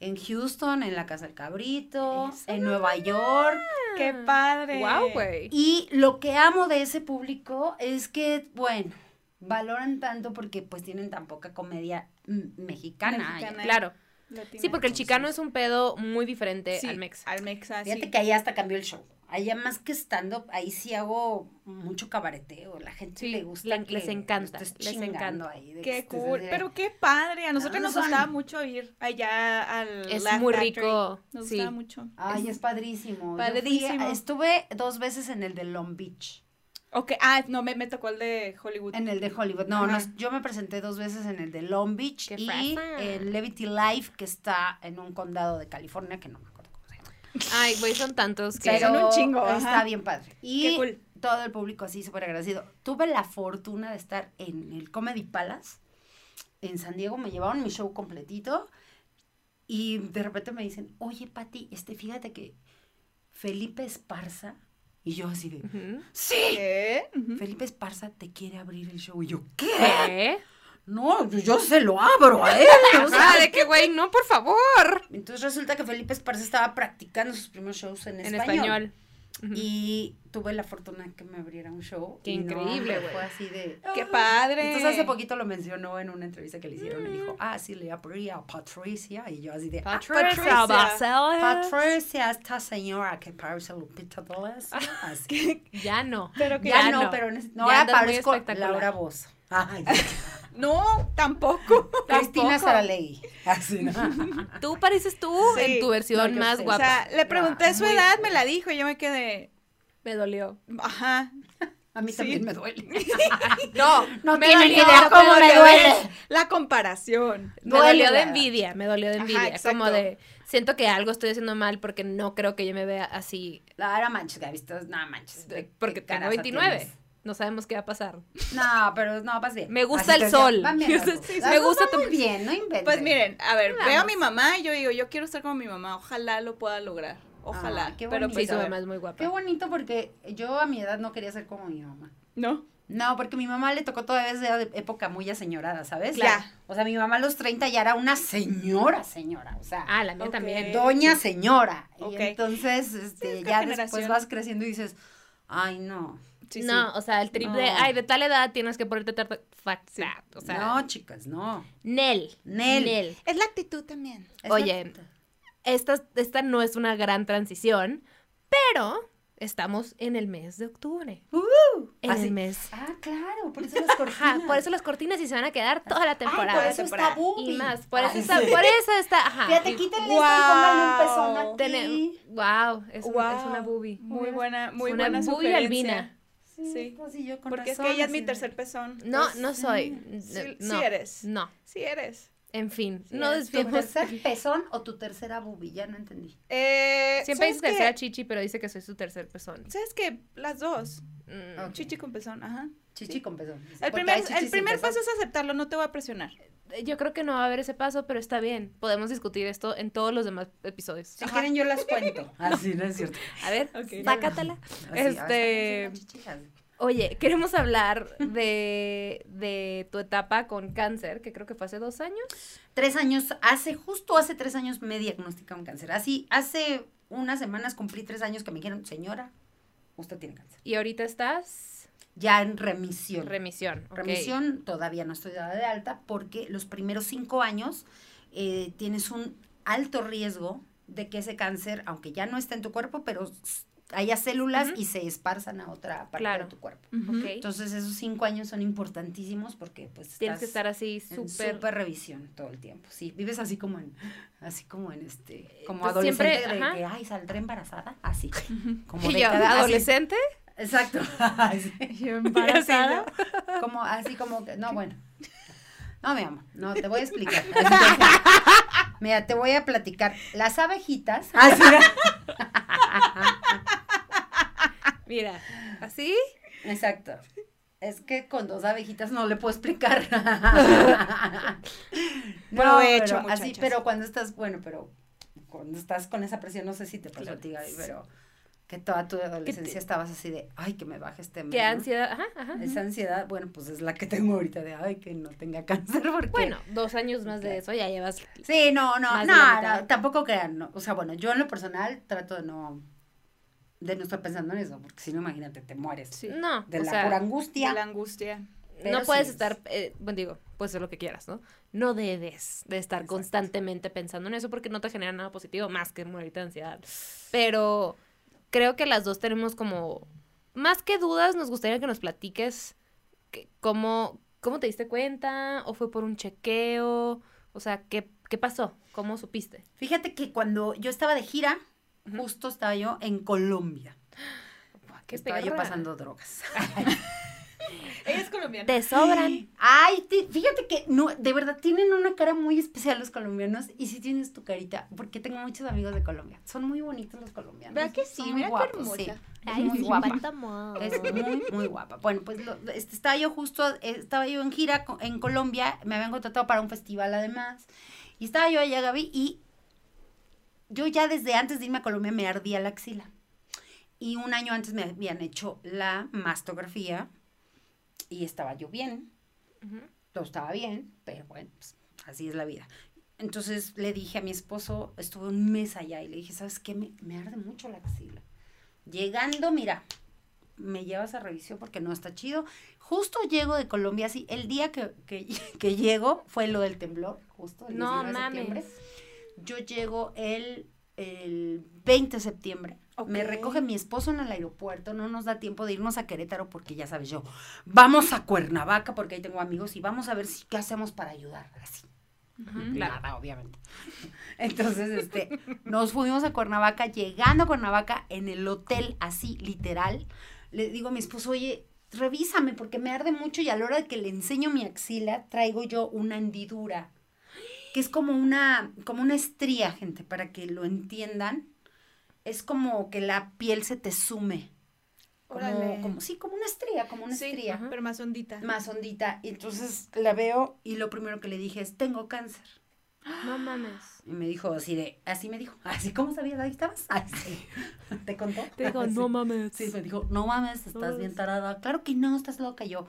en Houston, en la Casa del Cabrito, en Nueva York. ¡Qué padre! Wow, güey. Y lo que amo de ese público es que, bueno, valoran tanto porque pues tienen tan poca comedia mexicana. Mexicana. Claro. Latina. Sí, porque el chicano es un pedo muy diferente Sí, al mex. Al mexa, Fíjate sí. que ahí hasta cambió el show. Allá más que stand-up, ahí sí hago mucho cabareteo. La gente Sí, le gusta. le- que les encanta, les encanta. ahí, Qué cool, de- pero qué padre. A nosotros no nos son? gustaba mucho ir allá al Es Laugh muy Factory. rico, Nos sí. gustaba mucho. Ay, es padrísimo. Yo fui a- Padrísimo. estuve dos veces en el de Long Beach. Ok, ah, no, me, me tocó el de Hollywood. En el de Hollywood. No, no, yo me presenté dos veces en el de Long Beach Qué y en Levity Life, que está en un condado de California, que no me acuerdo cómo se llama. Ay, güey, son tantos que... Pero- son un chingo, está ajá. bien padre. Y Qué cool. todo el público así súper agradecido. Tuve la fortuna de estar en el Comedy Palace en San Diego. Me llevaron mi show completito y de repente me dicen, oye, Pati, este, fíjate que Felipe Esparza. Y yo así de. ¡sí! ¿Qué? Felipe Esparza te quiere abrir el show. Y yo, ¿qué? ¿Qué? No, yo se lo abro a él. o sea, de que, güey, no, por favor. Entonces resulta que Felipe Esparza estaba practicando sus primeros shows en, En español. español. Ujú. Y tuve la fortuna de que me abriera un show. Qué y no, increíble, güey. Fue así de. ¡Qué padre! Entonces hace poquito lo mencionó en una entrevista que le hicieron. Y dijo, ah, sí, le abrí a Patricia. Y yo así de. "Ah, Patricia. Patricia, esta señora que parece Lupita D'Alessio. Así. Ya no. Pero que Ya, Ya no, no. pero no, ahora parezco. Laura Bozo. Ay, No, tampoco. Cristina. Saralegui. Así, ¿no? Tú pareces tú Sí. en tu versión No, más sé. O guapa. sea, le pregunté No, su muy- edad, me la dijo y yo me quedé, me dolió. ajá. A mí Sí. también me duele. No, No me tienen dolió, idea cómo me duele. La comparación. Me Duele, dolió de ¿verdad? envidia, me dolió de envidia. como de, siento que algo estoy haciendo mal porque no creo que yo me vea así. Ahora manches, Gaby, no manches. de- ¿qué- porque tengo caraza 29. tienes? No sabemos qué va a pasar. No, pero no, vas bien. Me gusta Así el sol. Van bien Sí, me gusta van tu- muy bien, no inventes. Pues miren, a ver, Vamos. veo a mi mamá y yo digo, yo quiero estar como mi mamá, ojalá lo pueda lograr. Ojalá. Ah, qué pero bonito. Sí, pues, su mamá es muy guapa. Qué bonito porque yo a mi edad no quería ser como mi mamá. ¿No? No, porque mi mamá le tocó todavía esa época muy aseñorada, ¿sabes? Claro. O sea, mi mamá a los 30 ya era una señora, señora. O sea, Ah, la mía también. doña señora. Ok. Y entonces, este, es ya generación. después vas creciendo y dices, ay, no. Sí, no, o sea, el trip de, No. ay, de tal edad tienes que ponerte tarta. Fuck that. O sea, no, chicas, no. Nel. Nel. Nel. Es la actitud también. Es Oye, esta, esta no es una gran transición, pero estamos en el mes de octubre. Uh, En así- el mes. Ah, claro, por eso las cortinas. Ajá, por eso las cortinas y se van a quedar toda la Ay, temporada. por eso está. Bubi. y más. Por eso, Ay, está, sí. por eso está. Ajá. Fíjate, y- quítenle esto y pónganle un pezón aquí. Tenem- wow, es, un- es una boobie. Muy buena, muy Una buena boobie sugerencia. albina. Sí. yo con Porque es que ella es mi tercer pezón. No, Pues, no soy. Sí, N- sí no, eres. No. Sí eres. En fin, Sí, no eres ¿Tu desviemos. tercer pezón o tu tercera bubi? Ya no entendí. Eh, Siempre ¿sabes dice tercera chichi, pero dice que soy su tercer pezón. ¿Sabes qué? Las dos. Mm. Chichi con pezón, ajá. Chichi Sí. con pezón. El primer, el primer paso es aceptarlo, no te voy a presionar. Yo creo que no va a haber ese paso, pero está bien. Podemos discutir esto en todos los demás episodios. Si quieren yo las cuento. Así no es cierto. A ver, Ok. sácatela. Así, Este- ah, las chichijas. Oye, queremos hablar de, de tu etapa con cáncer, que creo que fue hace dos años. Tres años, hace, justo hace tres años me diagnosticaron cáncer. Así, hace unas semanas cumplí tres años que me dijeron, señora, usted tiene cáncer. Y ahorita estás Ya en remisión. remisión. Remisión, todavía no estoy dada de alta porque los primeros cinco años eh, tienes un alto riesgo de que ese cáncer, aunque ya no esté en tu cuerpo, pero haya células y se esparzan a otra parte Claro. de tu cuerpo. Entonces esos cinco años son importantísimos porque pues Tienes que estar así súper... súper revisión todo el tiempo. Sí, vives así como en, así como en este, como Pues adolescente siempre, de ajá. que, ay, saldré embarazada, así. Como Y de yo, cada- así. Exacto. Yo embarazada. Como, así como que, no, bueno. No, mi amor, no, te voy a explicar. Mira, te voy a platicar. Las abejitas. Así, Mira, así. exacto. Es que con dos abejitas no le puedo explicar. Provecho, pero así, pero cuando estás, bueno, pero cuando estás con esa presión, no sé si te pasó a ti, pero que toda tu adolescencia te- estabas así de, ay, que me baje este mes, Qué ¿no? ansiedad. Ajá, ajá. Esa ansiedad, bueno, pues es la que tengo ahorita de, ay, que no tenga cáncer, porque... Bueno, dos años más de eso ya llevas. Sí, no, no, de no, no, tampoco crean, no. O sea, bueno, yo en lo personal trato de no, de no estar pensando en eso, porque si no, imagínate, te mueres. Sí. No, De o la sea, pura De angustia. la angustia. Pero no puedes sí es- estar, eh, bueno, digo, puedes hacer lo que quieras, ¿no? No debes de estar Exacto. constantemente pensando en eso porque no te genera nada positivo más que morirte de ansiedad. Pero creo que las dos tenemos como, más que dudas, nos gustaría que nos platiques que- cómo, cómo te diste cuenta o fue por un chequeo, o sea, ¿qué, qué pasó? ¿Cómo supiste? Fíjate que cuando yo estaba de gira, justo estaba yo en Colombia. ¿Qué estaba yo pasando drogas. Ella es colombiana. Te sobran. Ay, fíjate que no, de verdad tienen una cara muy especial los colombianos y sí tienes tu carita, porque tengo muchos amigos de Colombia. Son muy bonitos los colombianos. ¿Verdad que sí? Son muy Mira qué hermosa. sí. Es Ay, muy sí, guapa. Es muy, muy guapa. Bueno, pues lo- este, estaba yo justo, estaba yo en gira en Colombia, me habían contratado para un festival además, y estaba yo allá, Gaby, y yo ya desde antes de irme a Colombia me ardía la axila. Y un año antes me habían hecho la mastografía y estaba yo bien, todo estaba bien, pero bueno, pues, así es la vida. Entonces le dije a mi esposo, estuve un mes allá y le dije, ¿sabes qué? Me, me arde mucho la axila. Llegando, mira, me llevas a revisión porque no está chido. Justo llego de Colombia, así, el día que, que, que llego fue lo del temblor, justo el No 19 de septiembre. Yo llego el, el 20 de septiembre. Me recoge mi esposo en el aeropuerto, no nos da tiempo de irnos a Querétaro porque ya sabes yo, vamos a Cuernavaca porque ahí tengo amigos y vamos a ver si qué hacemos para ayudar, así. Claro. Nada, obviamente. Entonces, este, nos fuimos a Cuernavaca, llegando a Cuernavaca en el hotel, así, literal, le digo a mi esposo, oye, revísame porque me arde mucho y a la hora de que le enseño mi axila, traigo yo una hendidura, que es como una, como una estría, gente, para que lo entiendan. Es como que la piel se te sume. Como, Órale. como, sí, como una estría, como una Sí, estría ajá, pero más hondita. más hondita. Y entonces la veo y lo primero que le dije es, tengo cáncer. No mames. Y me dijo así de, así me dijo, así, ¿cómo sabías? Ahí estabas. Así. ¿Te contó? Te digo, Así. no mames. Sí, me dijo, no mames, estás No, bien tarada. Claro que no, estás loca. Yo,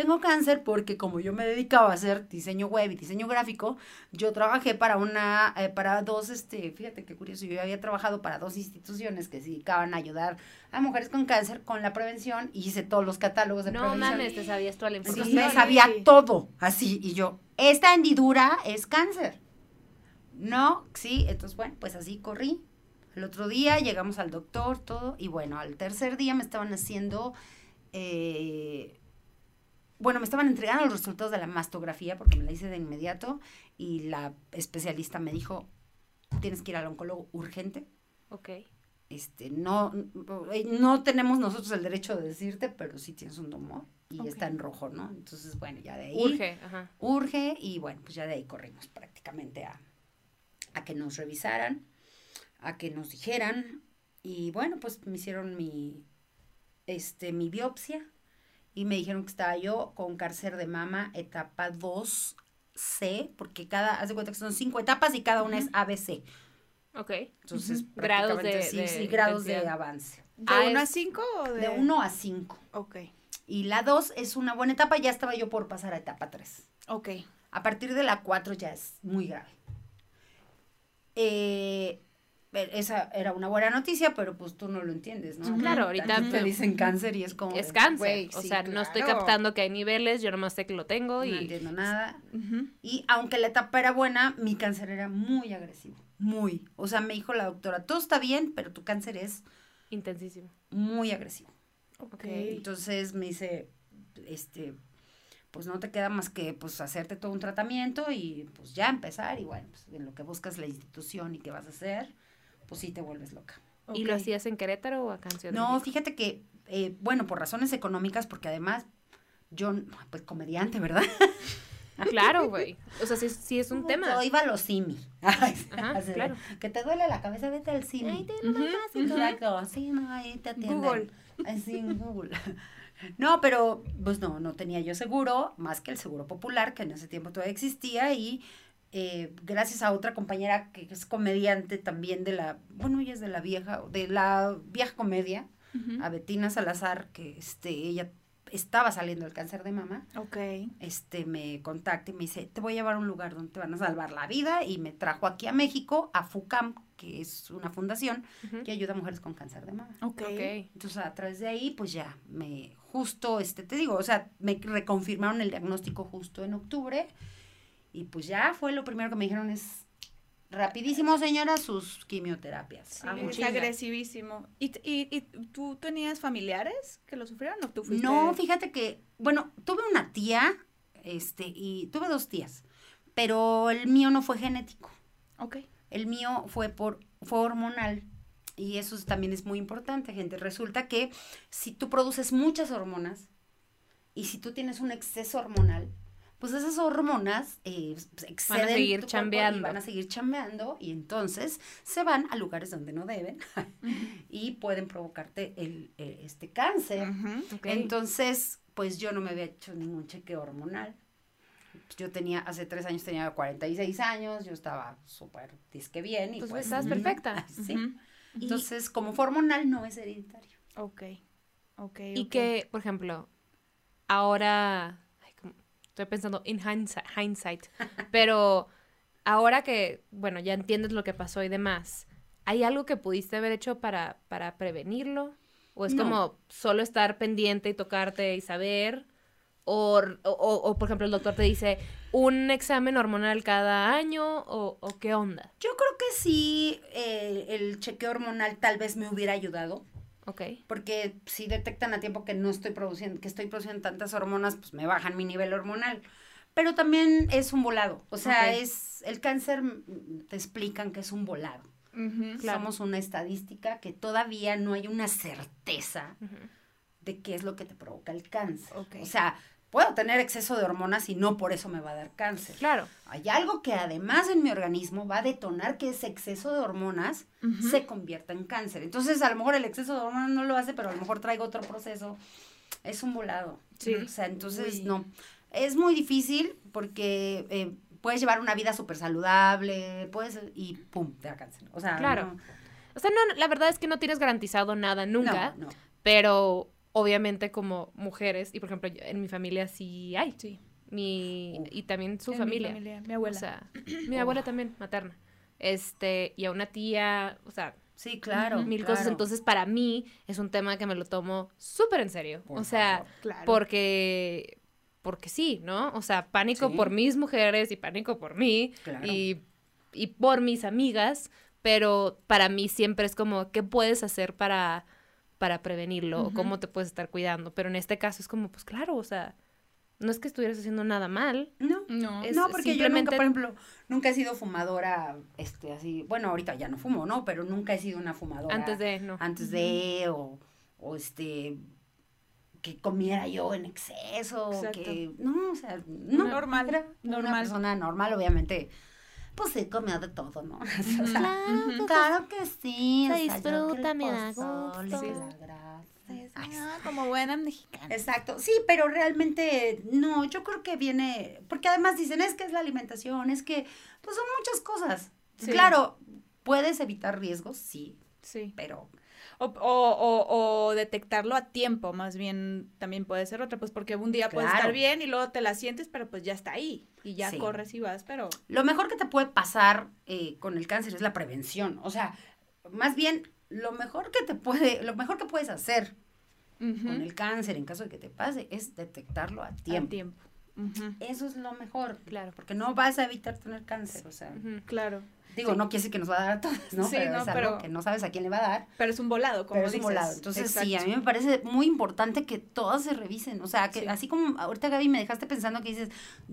tengo cáncer porque como yo me dedicaba a hacer diseño web y diseño gráfico, yo trabajé para una, eh, para dos, este, fíjate qué curioso, yo había trabajado para dos instituciones que se dedicaban a ayudar a mujeres con cáncer con la prevención y hice todos los catálogos de No prevención. mames, te sabías toda la Entonces información. me Sí. sabía todo, así, y yo, esta hendidura es cáncer. No, sí, entonces bueno, pues así corrí. El otro día llegamos al doctor, todo, y bueno, al tercer día me estaban haciendo, eh, bueno, me estaban entregando los resultados de la mastografía porque me la hice de inmediato y la especialista me dijo, tienes que ir al oncólogo urgente. Ok. Este, no, no tenemos nosotros el derecho de decirte, pero sí tienes un tumor y está en rojo, ¿no? Entonces, bueno, ya de ahí Urge, ajá. urge y bueno, pues ya de ahí corrimos prácticamente a, a que nos revisaran, a que nos dijeran y bueno, pues me hicieron mi, este, mi biopsia y me dijeron que estaba yo con cáncer de mama etapa 2C, porque cada, haz de cuenta que son cinco etapas y cada una es ABC. Ok. Entonces, Ujú. Grados de- sí, de sí, grados de avance. ¿De Ah, 1 a es- 5 o de...? De 1 a 5. Ok, Y la 2 es una buena etapa, ya estaba yo por pasar a etapa 3. ok. A partir de la 4 ya es muy grave. Eh, esa era una buena noticia, pero pues tú no lo entiendes, ¿no? Claro, ahorita te dicen cáncer y es como... Es cáncer. Güey, o sí, sea, no estoy captando que hay niveles, yo nomás sé que lo tengo No y. entiendo nada. Y aunque la etapa era buena, mi cáncer era muy agresivo. Muy. O sea, me dijo la doctora, todo está bien, pero tu cáncer es Intensísimo. muy agresivo. Ok. Entonces me dice, este, pues no te queda más que pues hacerte todo un tratamiento y pues ya empezar y bueno, pues en lo que buscas la institución y qué vas a hacer, pues sí te vuelves loca. ¿Y lo hacías en Querétaro o acá en Ciudad de No, fíjate que, eh, bueno, por razones económicas, porque además yo, pues comediante, ¿verdad? Claro, güey. O sea, sí, sí es un tema. Soy valosimi. Ay, Ajá, así de, claro. Que te duele la cabeza, vete al cine. Ay, te lo más fácil. Exacto, sí, no, ahí te atienden. Google. Así en Google. No, pero pues no, no tenía yo seguro, más que el seguro popular, que en ese tiempo todavía existía, y eh, gracias a otra compañera que es comediante también de la, bueno, ella es de la vieja, de la vieja comedia, Ujú. a Betina Salazar, que este, ella estaba saliendo del cáncer de mama, Ok. este, me contacta y me dice, te voy a llevar a un lugar donde te van a salvar la vida, y me trajo aquí a México, a FUCAM, que es una fundación Ujú. que ayuda a mujeres con cáncer de mama. Ok. Ok. Entonces, a través de ahí, pues ya, me, justo, este, te digo, o sea, me reconfirmaron el diagnóstico justo en octubre, y pues ya fue lo primero que me dijeron es, rapidísimo, señora, sus quimioterapias. Sí, Ah, es agresivísimo. ¿Y, y, y tú tenías familiares que lo sufrieron o tú fuiste? No, fíjate que, bueno, tuve una tía, este, y tuve dos tías, pero el mío no fue genético. Ok. El mío fue por fue hormonal. Y eso es- también es muy importante, gente. Resulta que si tú produces muchas hormonas y si tú tienes un exceso hormonal, pues esas hormonas eh, exceden seguir tu cuerpo chambeando. y van a seguir chambeando y entonces se van a lugares donde no deben y pueden provocarte el, eh, este cáncer. Entonces, pues yo no me había hecho ningún chequeo hormonal. Yo tenía, hace tres años tenía 46 años, yo estaba súper disque bien. Y Pues, pues, estás mm, perfecta. Sí. Entonces, como fue hormonal, no es hereditario. Ok. Ok. Y que, por ejemplo, ahora, como- estoy pensando en hindsight, hindsight, pero ahora que, bueno, ya entiendes lo que pasó y demás, ¿hay algo que pudiste haber hecho para, para prevenirlo? ¿O es No. como solo estar pendiente y tocarte y saber? O, o, o, por ejemplo, el doctor te dice un examen hormonal cada año o, o qué onda? Yo creo que sí, eh, el chequeo hormonal tal vez me hubiera ayudado, Ok. porque si detectan a tiempo que no estoy produciendo, que estoy produciendo tantas hormonas, pues me bajan mi nivel hormonal. Pero también es un volado, o sea, es el cáncer, mm, te explican que es un volado. Ujú. Claro. Somos una estadística que todavía no hay una certeza de qué es lo que te provoca el cáncer. Ok. O sea, puedo tener exceso de hormonas y no por eso me va a dar cáncer. Claro. Hay algo que además en mi organismo va a detonar que ese exceso de hormonas se convierta en cáncer. Entonces, a lo mejor el exceso de hormonas no lo hace, pero a lo mejor traigo otro proceso. Es un volado. Sí. O sea, entonces Uy. no. Es muy difícil porque eh, puedes llevar una vida súper saludable, puedes, y pum, te da cáncer. O sea, Claro. no- O sea, no, la verdad es que no tienes garantizado nada nunca. No, no. Pero obviamente como mujeres, y por ejemplo yo- en mi familia sí hay, Sí. mi, y también su En mi familia. familia, mi abuela. O sea, mi abuela también, materna. Este, y a una tía, o sea, Sí, claro. mil claro. cosas. Entonces, para mí es un tema que me lo tomo súper en serio. Por o sea, claro. porque, porque sí, ¿no? O sea, pánico Sí. por mis mujeres y pánico por mí Claro. y, y por mis amigas, pero para mí siempre es como, ¿qué puedes hacer para, para prevenirlo? o. ¿Cómo te puedes estar cuidando? Pero en este caso es como, pues claro, o sea, no es que estuvieras haciendo nada mal. No. No. Es- no, porque yo simplemente- nunca, por ejemplo, nunca he sido fumadora, este, así, bueno, ahorita ya no fumo, ¿no? Pero nunca he sido una fumadora. Antes de, no. Antes de, o, o este, que comiera yo en exceso, Exacto. que, no, o sea, no. Normal, Era una normal. persona normal, obviamente, pues sí, comía de todo, ¿no? O sea, Ujú. claro que sí. Se o sea, yo disfruta, me da gusto. Sí. la grasa. Ay, ah, como buena mexicana. Exacto, sí, pero realmente no, yo creo que viene, porque además dicen, es que es la alimentación, es que, pues son muchas cosas. Sí. Claro, puedes evitar riesgos, sí, Sí. pero O, o, o, o detectarlo a tiempo, más bien también puede ser otra, pues porque un día puedes Claro. estar bien y luego te la sientes, pero pues ya está ahí y ya Sí. corres y vas, pero lo mejor que te puede pasar eh, con el cáncer es la prevención. O sea, más bien, lo mejor que te puede, lo mejor que puedes hacer con el cáncer en caso de que te pase es detectarlo a a tiempo. Eso es lo mejor, Claro. porque no vas a evitar tener cáncer, o sea. Claro, digo, Sí. no quiere decir que nos va a dar a todos, ¿no? Sí, pero no, es algo pero- que no sabes a quién le va a dar. pero es un volado, como pero es un volado. Entonces, sí, a mí me parece muy importante que todas se revisen. O sea, que Sí. así como ahorita Gaby me dejaste pensando que dices,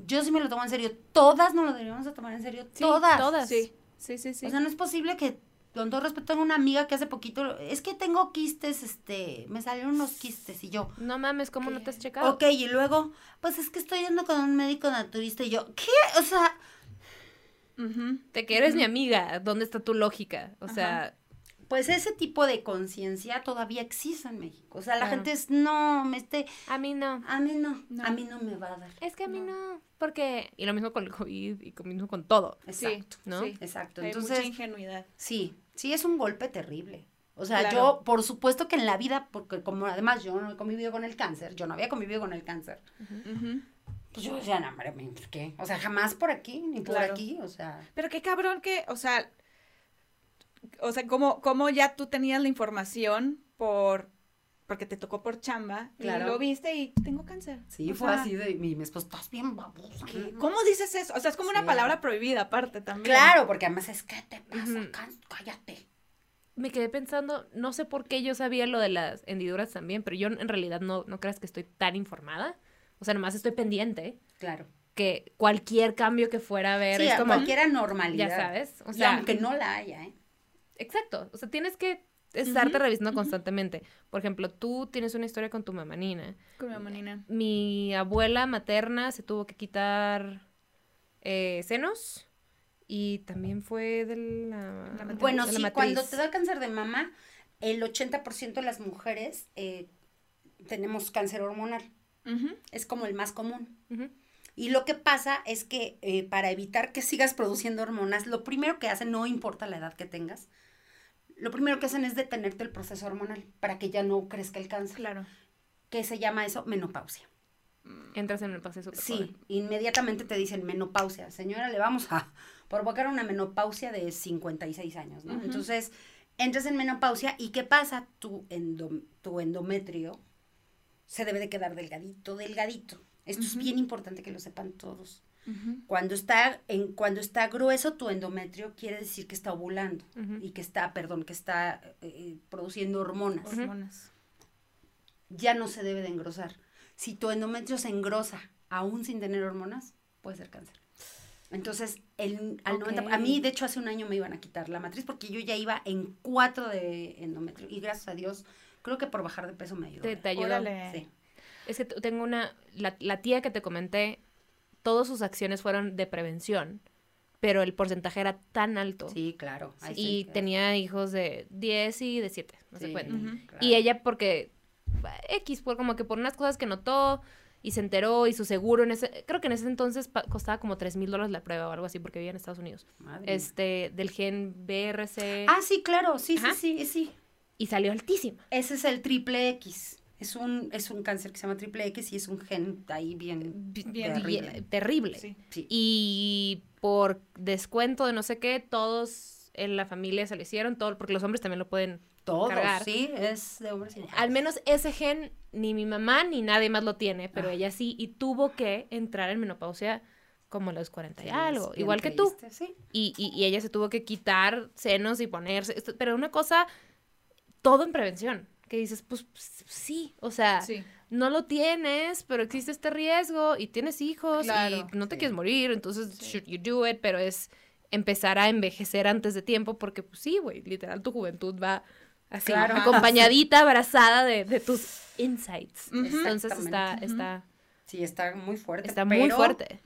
yo sí me lo tomo en serio, todas nos lo deberíamos de tomar en serio, Sí, todas. todas. Sí, sí, sí, sí. O sea, no es posible que, con todo respeto, tengo una amiga que hace poquito, es que tengo quistes, este, me salieron unos quistes y yo, No mames, ¿cómo no te has checado? ok, y luego, pues es que estoy yendo con un médico naturista y yo, ¿qué? O sea, Ujú, De que eres mi amiga, ¿dónde está tu lógica? O sea, pues ese tipo de conciencia todavía existe en México. O sea, la Claro. gente es, no, me esté, A mí no. a mí no, No. a mí no me va a dar. Es que a mí No. no. Porque. Y lo mismo con el COVID y lo mismo con todo. Exacto, ¿no? Sí. exacto. Hay Entonces, mucha ingenuidad. sí, sí es un golpe terrible. O sea, Claro. yo, por supuesto que en la vida, porque como además yo no he convivido con el cáncer, yo no había convivido con el cáncer. Pues yo decía, no, hombre, pues, ¿qué? O sea, jamás por aquí, ni por Claro. aquí, o sea, Pero qué cabrón que, o sea, o sea, como, como ya tú tenías la información por, porque te tocó por chamba, Claro. y lo viste y tengo cáncer. sí, O fue sea, así de, mi, mi esposo, estás bien babosa. ¿qué? ¿no?". ¿Cómo dices eso? O sea, es como una palabra prohibida aparte también. Claro, porque además es, ¿qué te pasa? Cállate. Me quedé pensando, no sé por qué yo sabía lo de las hendiduras también, pero yo en realidad no, no creas que estoy tan informada. O sea, nomás estoy pendiente Claro. que cualquier cambio que fuera a ver Sí, es como, cualquier anormalidad. ya sabes. O Y sea, aunque no la haya, ¿eh? exacto. O sea, tienes que estarte Ujú, revisando constantemente. Por ejemplo, tú tienes una historia con tu mamá Nina. Con mi manina. Mi abuela materna se tuvo que quitar eh, senos y también fue de la. Bueno, de la sí, matriz. cuando te da cáncer de mama, el 80% de las mujeres eh, tenemos cáncer hormonal. Es como el más común. Y lo que pasa es que eh, para evitar que sigas produciendo hormonas, lo primero que hacen, no importa la edad que tengas, lo primero que hacen es detenerte el proceso hormonal para que ya no crezca el cáncer. Claro. ¿Qué se llama eso? Menopausia. Entras en el súper Sí, inmediatamente te dicen menopausia. Señora, le vamos a provocar una menopausia de 56 años, ¿no? Ujú. Entonces, entras en menopausia y ¿qué pasa? Tu, endo- tu endometrio se debe de quedar delgadito, delgadito. Esto es bien importante que lo sepan todos. Cuando está, en, cuando está grueso tu endometrio, quiere decir que está ovulando y que está, perdón, que está eh, produciendo hormonas. Hormonas. Ya no se debe de engrosar. Si tu endometrio se engrosa aún sin tener hormonas, puede ser cáncer. Entonces, el, al Ok. 90 a mí, de hecho, hace un año me iban a quitar la matriz porque yo ya iba en cuatro de endometrio. Y gracias a Dios, creo que por bajar de peso me ayudó. Te, te ayudó. Órale. Sí. Es que tengo una, la, la tía que te comenté, todas sus acciones fueron de prevención, pero el porcentaje era tan alto. Sí, claro. y sí, tenía hijos de 10 y de 7, no se cuenta. Claro. Y ella porque, X, por como que por unas cosas que notó y se enteró y su seguro en ese, creo que en ese entonces costaba como 3 mil dólares la prueba o algo así porque vivía en Estados Unidos. Madre mía. Este, del gen BRC Ah, sí, claro, sí, Ajá. sí, sí, sí. Y salió altísima. Ese es el triple X. Es un, es un cáncer que se llama triple X y es un gen ahí bien, Bien terrible. Bien- terrible. Sí. Sí. Y por descuento de no sé qué, todos en la familia se le hicieron, todo, porque los hombres también lo pueden. Todos, cargar. sí, es de hombres y mujeres. Al menos ese gen ni mi mamá ni nadie más lo tiene, pero Ah. ella sí, y tuvo que entrar en menopausia como a los 40 y Sí, algo, igual que tú. Sí. Y, y, y ella se tuvo que quitar senos y ponerse, esto- pero una cosa, todo en prevención, que dices, pues sí, o sea, Sí. no lo tienes, pero existe este riesgo y tienes hijos Claro, y no te sí. quieres morir, entonces Sí. should you do it, pero es empezar a envejecer antes de tiempo porque pues sí, güey, literal tu juventud va así, Claro. acompañadita, abrazada de, de tus insights. Entonces está, está, Sí, está muy fuerte. está muy fuerte.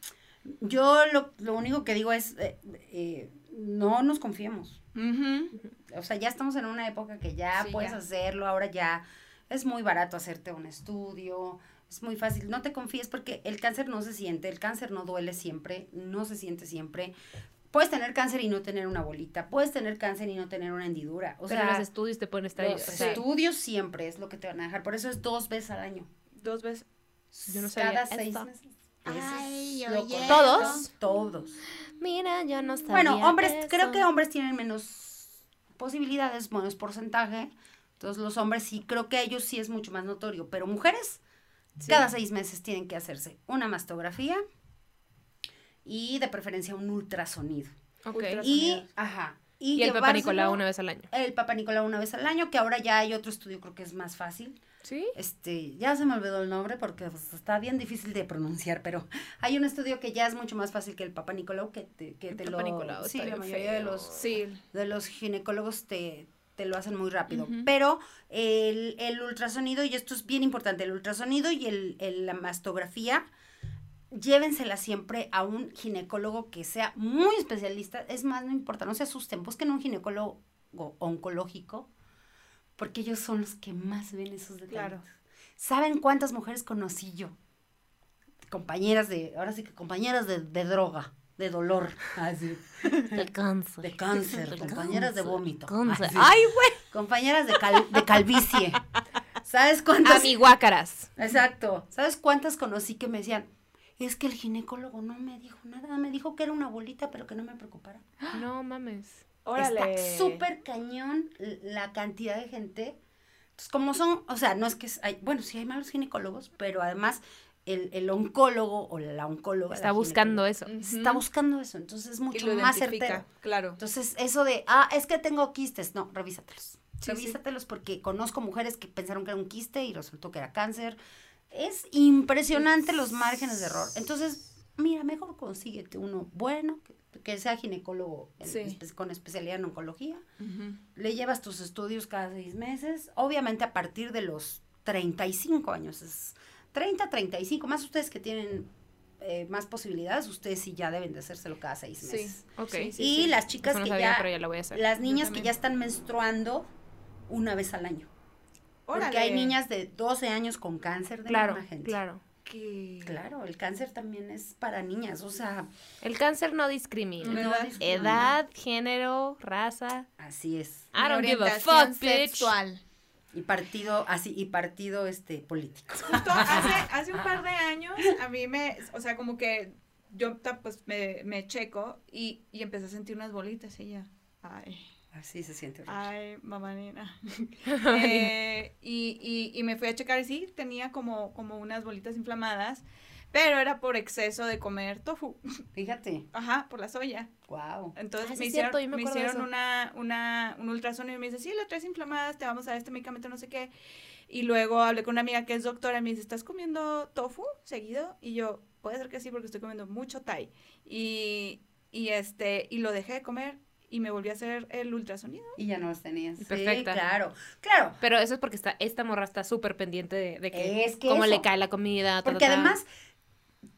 Yo lo, lo único que digo es, eh, eh, no nos confiemos. Ujú. O sea, ya estamos en una época que ya Sí, puedes ya. hacerlo, ahora ya es muy barato hacerte un estudio, es muy fácil. No te confíes porque el cáncer no se siente, el cáncer no duele siempre, no se siente siempre. Puedes tener cáncer y no tener una bolita, puedes tener cáncer y no tener una hendidura. O pero sea, los estudios te pueden estar ahí. los sea, estudios siempre es lo que te van a dejar. Por eso es dos veces al año. Dos veces. Yo no sabía Cada seis esto. meses. Ay. ¿Todos? Todos. Mira, yo no sabía Bueno, hombres, creo que hombres tienen menos posibilidades, menos porcentaje. Entonces los hombres sí, creo que ellos sí es mucho más notorio, pero mujeres Sí. cada seis meses tienen que hacerse una mastografía y de preferencia un ultrasonido. Ok. Y, ajá. Y el papá llevárselo- Nicolau una vez al año. El papá Nicolau una vez al año, que ahora ya hay otro estudio, creo que es más fácil. ¿Sí? Este, ya se me olvidó el nombre porque pues, está bien difícil de pronunciar, pero hay un estudio que ya es mucho más fácil que el Papa Nicolau, que te, que El te Papa lo... Nicolau sí, la mayoría de los, Sí. de los ginecólogos te, te lo hacen muy rápido. Pero el, el ultrasonido, y esto es bien importante, el ultrasonido y el, el- la mastografía, llévensela siempre a un ginecólogo que sea muy especialista. Es más, no importa, no se asusten, busquen un ginecólogo oncológico, porque ellos son los que más ven esos detalles. Claro. ¿Saben cuántas mujeres conocí yo? Compañeras de, ahora sí que compañeras de, de droga, de dolor, así, De cáncer. de cáncer, compañeras de vómito. así. Ay, güey. Compañeras de, cal- de calvicie. ¿Sabes cuántas? Amiguácaras. Exacto. ¿Sabes cuántas conocí que me decían, es que el ginecólogo no me dijo nada, me dijo que era una bolita, pero que no me preocupara? No mames. Órale. Está súper cañón la cantidad de gente. Entonces, como son, o sea, no es que, hay, bueno, sí hay malos ginecólogos, pero además el, el oncólogo o la oncóloga. Está la buscando eso. Está buscando eso, entonces es Y mucho lo más certero. Claro. Entonces, eso de, ah, es que tengo quistes, no, revísatelos. Sí, sí. revísatelos porque conozco mujeres que pensaron que era un quiste y resultó que era cáncer. Es impresionante los márgenes de error. Entonces, mira, mejor consíguete uno bueno, que, que sea ginecólogo Sí. con especialidad en oncología. Le llevas tus estudios cada seis meses, obviamente a partir de los 35 años. Es 30, 35, más ustedes que tienen eh, más posibilidades, ustedes sí ya deben de hacérselo cada seis Sí. meses. Ok. Sí, sí, y las chicas no que sabía, ya, pero ya la voy a hacer. las niñas que ya están menstruando una vez al año. Porque hay niñas de 12 años con cáncer de Claro, mama, gente. claro. Que- Claro, el cáncer también es para niñas, o sea, El cáncer no discrimina. No discrimina. Edad, género, raza. así es. I don't give a Orientación fuck, bitch. sexual. Y partido, así, y partido este político. Justo hace, hace un par de años, a mí me, o sea, como que yo pues me, me checo y, y empecé a sentir unas bolitas y ya. Ay, Así se siente. horrible. ay, mamá nena. Eh, y, y, y me fui a checar y sí, tenía como, como unas bolitas inflamadas, pero era por exceso de comer tofu. Fíjate, Ajá, por la soya. wow. Entonces Ah, me hicieron, cierto, me me hicieron una, una, un ultrasonido y me dice, sí, la traes inflamadas, te vamos a dar este medicamento, no sé qué. Y luego hablé con una amiga que es doctora y me dice, ¿estás comiendo tofu seguido? Y yo, puede ser que sí, porque estoy comiendo mucho Thai. Y, y este, y lo dejé de comer y me volví a hacer el ultrasonido. Y ya no los tenías. Sí, Perfecta. claro. Claro, Pero eso es porque está, esta morra está súper pendiente de, de que, Es que cómo eso. le cae la comida. ta, ta, porque ta. además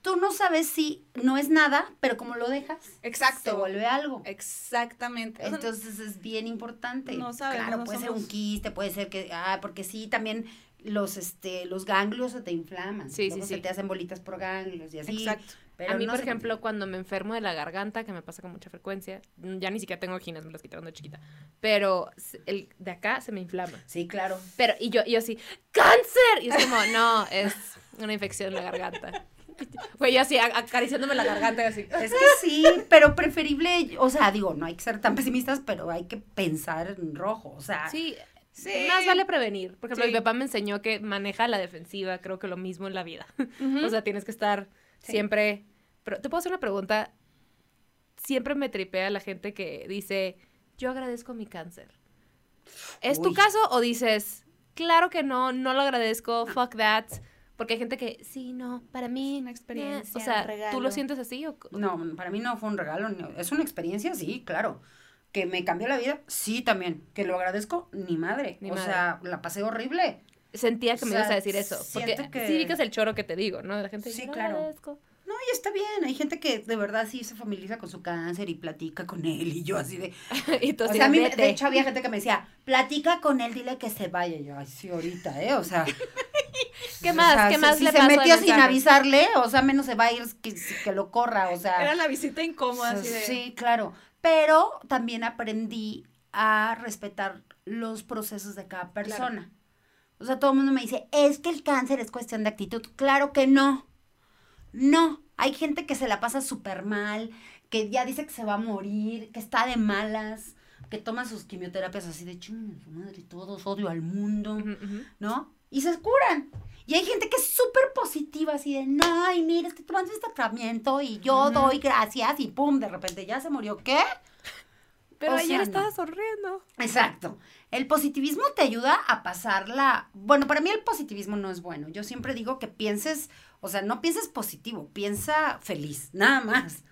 tú no sabes si no es nada, pero como lo dejas, Exacto. se vuelve algo. Exactamente. Entonces es bien importante. No sabemos, Claro, no puede ser un quiste, puede ser que, ah, porque sí, también los, este, los ganglios se te inflaman. Sí, sí, Luego se sí. te hacen bolitas por ganglios y así. Exacto. Pero a mí, no por se- ejemplo, cuando me enfermo de la garganta, que me pasa con mucha frecuencia, mm, ya ni siquiera tengo ginas, me las quitaron de chiquita, pero el de acá se me inflama. Sí, claro. Pero, y yo, y yo así, ¡cáncer! Y es como, no, es una infección en la garganta. Fue yo así, acariciándome la garganta, así. Es que sí, pero preferible, o sea, digo, no hay que ser tan pesimistas, pero hay que pensar en rojo, o sea, Sí, Sí. más vale prevenir. Por ejemplo, Sí. mi papá me enseñó que maneja la defensiva, creo que lo mismo en la vida. O sea, tienes que estar Sí. siempre... Pero te puedo hacer una pregunta. Siempre me tripea la gente que dice, yo agradezco mi cáncer. ¿Es tu caso o dices, claro que no, no lo agradezco, fuck that? Porque hay gente que, sí, no, para mí... una experiencia, eh". O sea, un regalo. ¿tú lo sientes así o...? no, para mí no fue un regalo, no, es una experiencia, sí, claro. Que me cambió la vida, sí, también. Que lo agradezco, ni madre. Ni o madre. sea, la pasé horrible. Sentía que O me sea, ibas a decir eso. Porque que- sí es el choro que te digo, ¿no? La gente Sí, "Yo lo claro. agradezco". No, y está bien. Hay gente que de verdad sí se familiariza con su cáncer y platica con él. Y yo así de. y tú O sea, a mí, de hecho, había gente que me decía, platica con él, dile que se vaya. Y yo, ay, sí, ahorita, ¿eh? O sea. ¿Qué o más? sea, ¿Qué más si le se pasó metió sin avisarle, o sea, menos se va a ir que, que lo corra, o sea. Era la visita incómoda, así de... Sí, claro. Pero también aprendí a respetar los procesos de cada persona. O sea, todo el mundo me dice, es que el cáncer es cuestión de actitud. Claro que no. No. Hay gente que se la pasa súper mal, que ya dice que se va a morir, que está de malas, que toma sus quimioterapias así de ching, su madre, todos odio al mundo. ¿no? Y se curan. Y hay gente que es súper positiva, así de, no, ay, mira, es que tomaste este tratamiento y yo doy gracias y pum, de repente ya se murió. ¿Qué? Pero O ayer sea, no. estaba sonriendo. Exacto. El positivismo te ayuda a pasarla. Bueno, para mí el positivismo no es bueno. Yo siempre digo que pienses, o sea, no pienses positivo, piensa feliz, nada más.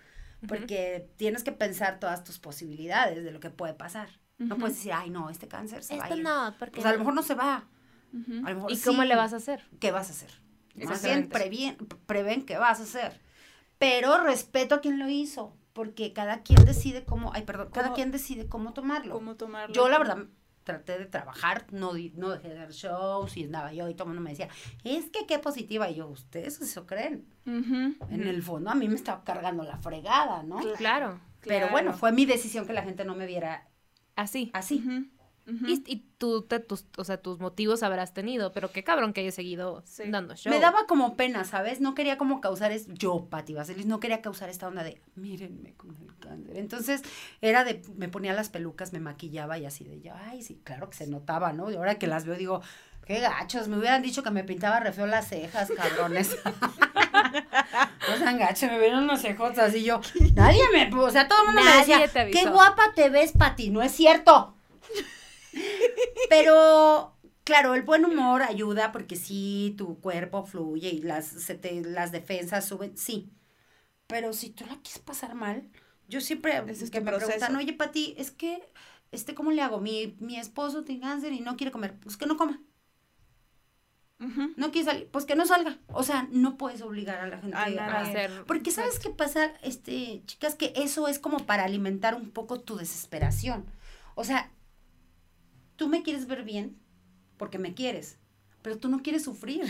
Porque tienes que pensar todas tus posibilidades de lo que puede pasar. No Ujú. puedes decir, ay, no, este cáncer se va a Esto ir. no, porque... Pues a lo mejor no se va. Ujú. A lo mejor ¿Y cómo sí. le vas a hacer? ¿Qué vas a hacer? Más bien previen, prevén qué vas a hacer. Pero respeto a quien lo hizo. Porque cada quien decide cómo, ay, perdón, cada ¿Cómo- quien decide cómo tomarlo. ¿Cómo tomarlo? Yo, la verdad, traté de trabajar, no, di- no dejé de dar shows y andaba yo y todo el mundo me decía, es que qué positiva. Y yo, ustedes eso creen. En el fondo a mí me estaba cargando la fregada, ¿no? Claro. Pero Claro. bueno, fue mi decisión que la gente no me viera Así. así. Y, y tú, te- tus, o sea, tus motivos habrás tenido, pero qué cabrón que hayas seguido Sí. dando show. Me daba como pena, ¿sabes? No quería como causar, es, yo, Pati Vaselis, no quería causar esta onda de, mírenme con el cáncer. Entonces, era de, me ponía las pelucas, me maquillaba y así de, yo, ay, sí, claro que se notaba, ¿no? Y ahora que las veo digo, qué gachos, me hubieran dicho que me pintaba re feo las cejas, cabrones. no sean gachos, me vieron unas cejotas y yo, nadie me, o sea, todo el mundo me decía, qué guapa te ves, Pati, no es cierto. Pero, claro, el buen humor ayuda porque sí, tu cuerpo fluye y las, se te, las defensas suben, sí. Pero si tú la quieres pasar mal, yo siempre es que me preguntan, proceso. oye, Pati, es que, este, ¿cómo le hago? Mi, mi esposo tiene cáncer y no quiere comer. Pues que no coma. No quiere salir. Pues que no salga. O sea, no puedes obligar a la gente A a, hacer. porque sabes qué pasa, este, chicas, que eso es como para alimentar un poco tu desesperación. O sea, tú me quieres ver bien porque me quieres, pero tú no quieres sufrir.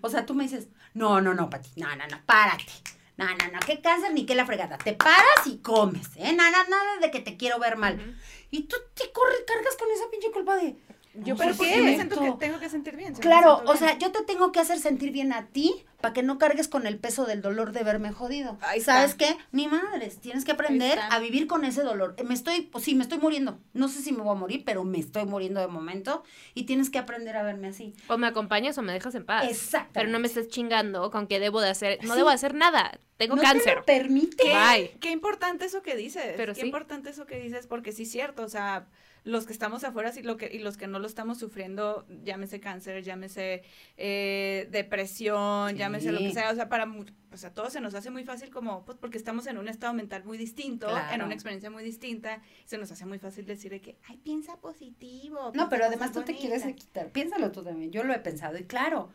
O sea, tú me dices, no, no, no, Pati, no, no, no, párate. No, no, no, qué cáncer ni qué la fregada. Te paras y comes, ¿eh? Nada, nada de que te quiero ver mal. Y tú te corres, cargas con esa pinche culpa de... Yo, Pero ¿por ¿por qué? me siento que tengo que sentir bien? Si Claro, o sea, yo te tengo que hacer sentir bien a ti para que no cargues con el peso del dolor de verme jodido. Ahí está. ¿Sabes qué? Ni madres, tienes que aprender a vivir con ese dolor. Me estoy, pues sí, me estoy muriendo. No sé si me voy a morir, pero me estoy muriendo de momento y tienes que aprender a verme así. O me acompañas o me dejas en paz. Exacto. Pero no me estés chingando con que debo de hacer. No Sí. debo de hacer nada. Tengo no Te cáncer. lo permite. Bye. Qué importante eso que dices. Pero qué sí. importante eso que dices, porque sí es cierto, o sea, los que estamos afuera sí, lo que, y los que no lo estamos sufriendo, llámese cáncer, llámese eh, depresión, llámese lo que sea, o sea, para mu- o sea, todo se nos hace muy fácil como, pues porque estamos en un estado mental muy distinto, en una experiencia muy distinta, se nos hace muy fácil decir de que, ay, piensa positivo. No, piensa pero además tú te quieres bonitas". quitar. Piénsalo tú también. Yo lo he pensado y claro,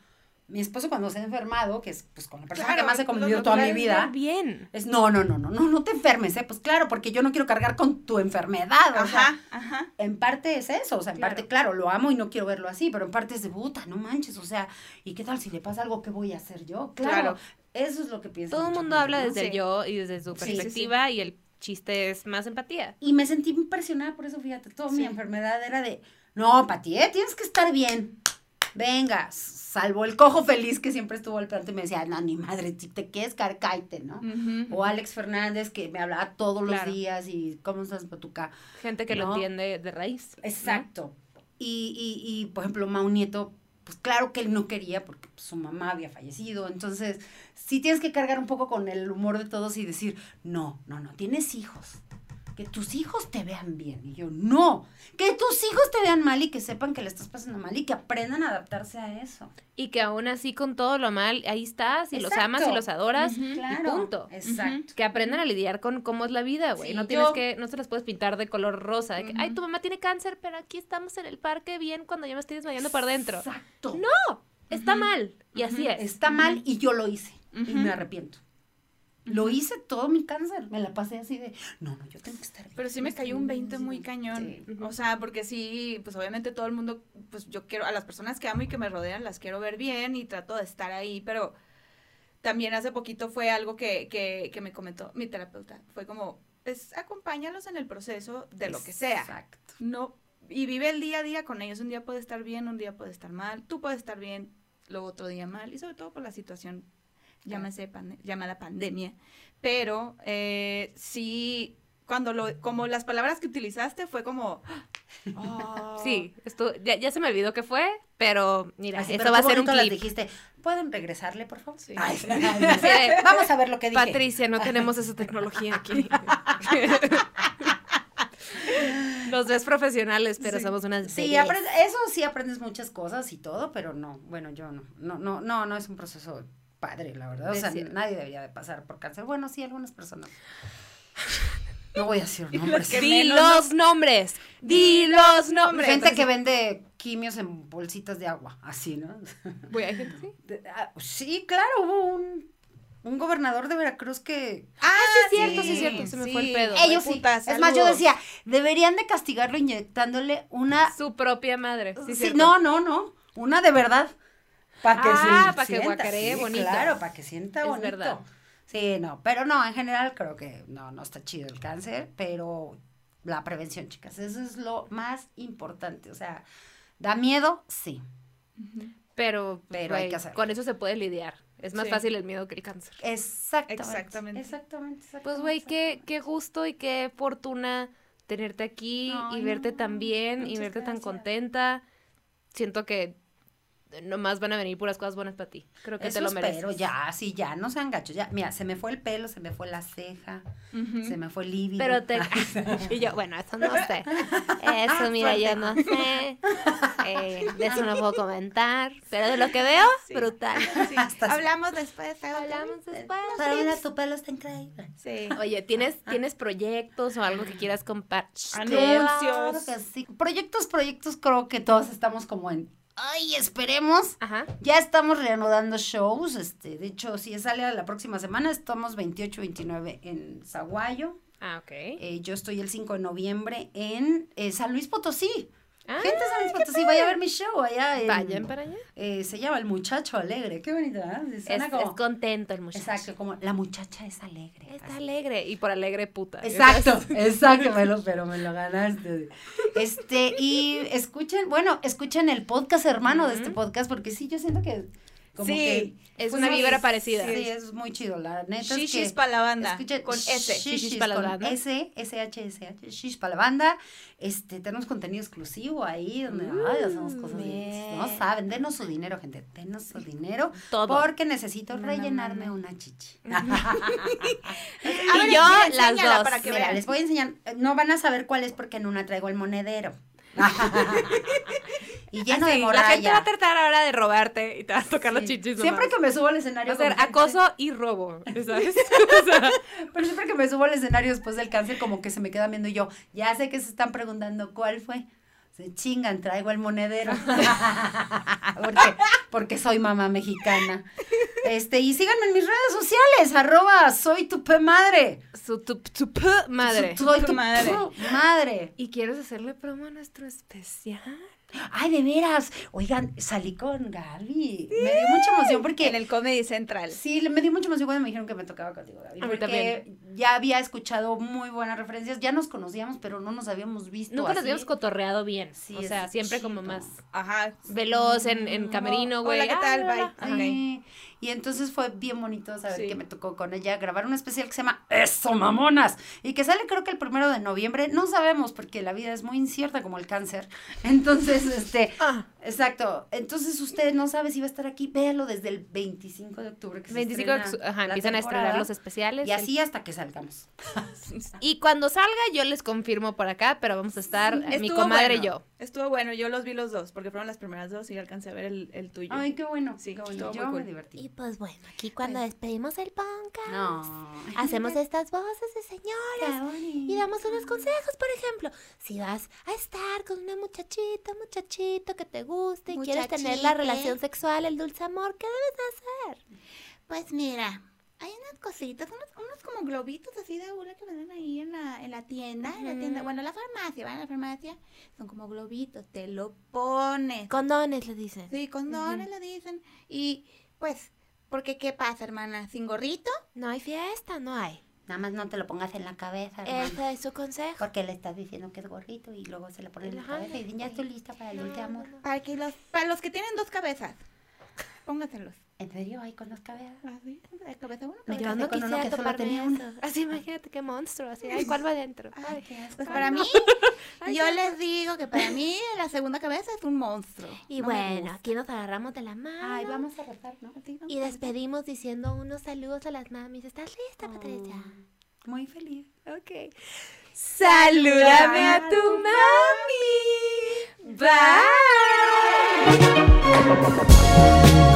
mi esposo cuando se ha enfermado, que es pues con la persona Claro, que más he convivido toda mi vida. Bien. Es no, no, no, no, no, no te enfermes, ¿eh? Pues claro, porque yo no quiero cargar con tu enfermedad. O sea, Ajá, ajá. en parte es eso, o sea, en Claro. parte, claro, lo amo y no quiero verlo así, pero en parte es de puta, no manches, o sea, ¿y qué tal si le pasa algo? ¿Qué voy a hacer yo? Claro, Claro. eso es lo que pienso. Todo el mundo habla desde el yo y desde su Sí, sí, sí. perspectiva y el chiste es más empatía. Y me sentí impresionada por eso, fíjate, toda mi enfermedad era de, no, Pati, ¿eh? tienes que estar bien. Venga, salvo el cojo feliz que siempre estuvo al planto y me decía, no, ni madre, si te quieres caer, cáete, ¿no? O Alex Fernández que me hablaba todos los días y cómo estás, Patuca. Gente que lo entiende de raíz. ¿no? Exacto. Y, y, y, por ejemplo, Mau Nieto, pues claro que él no quería porque su mamá había fallecido. Entonces, sí tienes que cargar un poco con el humor de todos y decir, no, no, no, tienes hijos. Que tus hijos te vean bien. Y yo, no, que tus hijos te vean mal y que sepan que le estás pasando mal y que aprendan a adaptarse a eso. Y que aún así con todo lo mal, ahí estás y los amas y los adoras. Ujú. Claro. punto. Exacto. Que aprendan a lidiar con cómo es la vida, güey. Sí, no tienes yo- que, no se las puedes pintar de color rosa. De que, ay, tu mamá tiene cáncer, pero aquí estamos en el parque bien cuando ya me estoy desmayando por dentro. Exacto. No, está mal. Y así es. Está mal y yo lo hice. Y me arrepiento. Lo hice todo mi cáncer. Me la pasé así de, no, no, yo tengo que estar bien. Pero sí me cayó un bien, 20 sí, muy cañón. Sí. O sea, porque sí, pues obviamente todo el mundo, pues yo quiero, a las personas que amo y que me rodean, las quiero ver bien y trato de estar ahí, pero también hace poquito fue algo que, que, que me comentó mi terapeuta. Fue como, pues acompáñalos en el proceso de lo que sea. Exacto. No, y vive el día a día con ellos. Un día puede estar bien, un día puede estar mal. Tú puedes estar bien, luego otro día mal. Y sobre todo por la situación llámese pande- llamada pandemia. Pero eh, sí, cuando lo, como las palabras que utilizaste fue como... oh, Sí, esto, ya, ya se me olvidó qué fue, pero mira, Así, eso pero va a ser un bonito las clip. dijiste, ¿pueden regresarle, por favor? Sí. Ay, vamos a ver lo que dije. Patricia, no tenemos esa tecnología aquí. Los ves profesionales, pero Sí. somos unas Sí, eso sí aprendes muchas cosas y todo, pero no, bueno, yo no, no, no, no, no es un proceso padre, la verdad. O sea, nadie debería de pasar por cáncer. Bueno, sí, algunas personas. No voy a decir nombres. Di menos, los nombres. Di los nombres. Gente que vende quimios en bolsitas de agua, así, ¿no? Gente. De- ah, sí, claro, hubo un, un gobernador de Veracruz que... Ah, sí, es cierto, sí, es cierto, se me fue el pedo. Ellos sí. puta, es más, yo decía, deberían de castigarlo inyectándole una... Su propia madre. Sí, no, no, no, una de verdad. Para que Ah, se pa' que sienta, guacaree sí, bonito. Claro, para que sienta Es bonito. verdad. Sí, no, pero no, en general creo que no, no está chido el cáncer, pero la prevención, chicas, eso es lo más importante. O sea, ¿da miedo? Sí. Pero, Pero hay que hacerlo. con eso se puede lidiar. Es más Sí. fácil el miedo que el cáncer. Exactamente. Exactamente. Exactamente. exactamente Pues, güey, qué, qué gusto y qué fortuna tenerte aquí Ay, y verte no, tan bien y verte tan contenta. Siento que nomás van a venir puras cosas buenas para ti. Creo que Eso te lo mereces. espero, ya, sí, ya, no sean gachos, ya. Mira, se me fue el pelo, se me fue la ceja, se me fue el líbido. Pero te... y yo, bueno, eso no sé. Eso, mira, yo no sé. Eh, de eso no puedo comentar. Pero de lo que veo, Sí. brutal. Sí, Hasta- Hablamos después. Hablamos después. Pero mira, tu pelo está increíble. Sí. Oye, ¿tienes, ¿tienes proyectos o algo que quieras compartir? Anuncios. Claro que sí. Proyectos, proyectos, creo que todos estamos como en. Ay, esperemos. Ajá. Ya estamos reanudando shows. Este, de hecho, si sale a la próxima semana, estamos 28, 29 en Zaguayo. Ah, ok. Eh, yo estoy el 5 de noviembre en eh, San Luis Potosí. Ah, Gente de San Luis Potosí, vaya a ver mi show allá. En, vayan para allá. eh, se llama El Muchacho Alegre. Qué bonito. Es, Suena es como- contento el muchacho. Exacto, como la muchacha es alegre. Está así. alegre. Y por alegre puta. Exacto, exacto, me lo, pero me lo ganaste. Este, y escuchen, bueno, escuchen el podcast hermano de este podcast, porque sí, yo siento que como Sí, que es una vibra parecida. Sí, es muy chido, la neta es Shishis que para la banda. escuchen con S. Shishis Shishis pa' la banda. S, S H S H, Shish para la banda. Este, tenemos contenido exclusivo ahí donde ay, hacemos cosas bien. No saben, denos su dinero, gente, denos su dinero Todo. porque necesito No, rellenarme no. una chichi. Ver, y yo, las dos. para que Mira, vean. les voy a enseñar. No van a saber cuál es porque en una traigo el monedero. y lleno Así, de la gente va a moralla. tratar ahora de robarte y te vas a tocar los Sí. chichis Siempre nomás. que me subo al Va escenario. a ser gente- acoso y robo, ¿sabes? O sea, Pero siempre que me subo al escenario después del cáncer, como que se me quedan viendo y yo, ya sé que se están preguntando cuál fue. Se chingan, traigo el monedero. porque, porque soy mamá mexicana. Este, y síganme en mis redes sociales, arroba soy tu pe madre. su tu, tu p madre. Soy tu madre. madre. madre. ¿Y quieres hacerle promo a nuestro especial? Ay, de veras. Oigan, salí con Gaby. Me dio mucha emoción porque. En el Comedy Central. Sí, me dio mucha emoción cuando me dijeron que me tocaba contigo, Gaby. A mí Porque ya había escuchado muy buenas referencias. Ya nos conocíamos, pero no nos habíamos visto. Nunca nos habíamos cotorreado bien. Sí, o sea, siempre como más Ajá. veloz en, en camerino, güey. Hola, ¿qué tal? Bye. Sí. Y entonces fue bien bonito saber Sí. que me tocó con ella grabar un especial que se llama Eso, mamonas. Y que sale creo que el primero de noviembre. No sabemos porque la vida es muy incierta como el cáncer. Entonces, este, Ah, exacto. Entonces usted no sabe si va a estar aquí. Véalo desde el 25 de octubre. Que se 25 de estrena octu- ajá, empiezan a estrenar los especiales. Y así hasta que salgamos. Y cuando salga, yo les confirmo por acá, pero vamos a estar Sí, mi comadre bueno. y yo. Estuvo bueno, yo los vi los dos, porque fueron las primeras dos y alcancé a ver el, el tuyo. Ay, qué bueno. Sí, qué bueno. estuvo Yo muy me divertí. Y pues bueno, aquí cuando despedimos el podcast, No. hacemos estas voces de señores y damos unos consejos, por ejemplo, si vas a estar con una muchachita, muchachito que te y quieres tener la relación sexual, el dulce amor, ¿qué debes de hacer? Pues mira, hay unas cositas, unos, unos como globitos así de hula que venden ahí en la, en la tienda, en la tienda, bueno, en la farmacia, ¿va? En la farmacia, son como globitos, te lo pones. Condones, le dicen. Sí, condones le dicen. Y pues, porque ¿qué pasa, hermana? ¿Sin gorrito? No hay fiesta, no hay. Nada más no te lo pongas en la cabeza, hermana. Ese es su consejo. Porque le estás diciendo que es gorrito y luego se le pone en la cabeza y dicen, ya estoy lista para el dulce amor. Para, que los, para los que tienen dos cabezas, pónganselos. ¿En serio? ¿Hay con las cabezas? Así, de cabeza uno. Me cabeza Yo con uno que solo toparme tenía uno. Así, imagínate qué monstruo. Así, ay, ¿cuál va adentro? Ay, qué asco. Pues para mí, Ay, yo qué les digo que para mí la segunda cabeza es un monstruo. Y No bueno, aquí nos agarramos de la mano. Ay, vamos a rezar, ¿no? Y despedimos diciendo unos saludos a las mamis. ¿Estás lista, Patricia? Muy feliz. Ok. Salúdame a tu mami. Bye.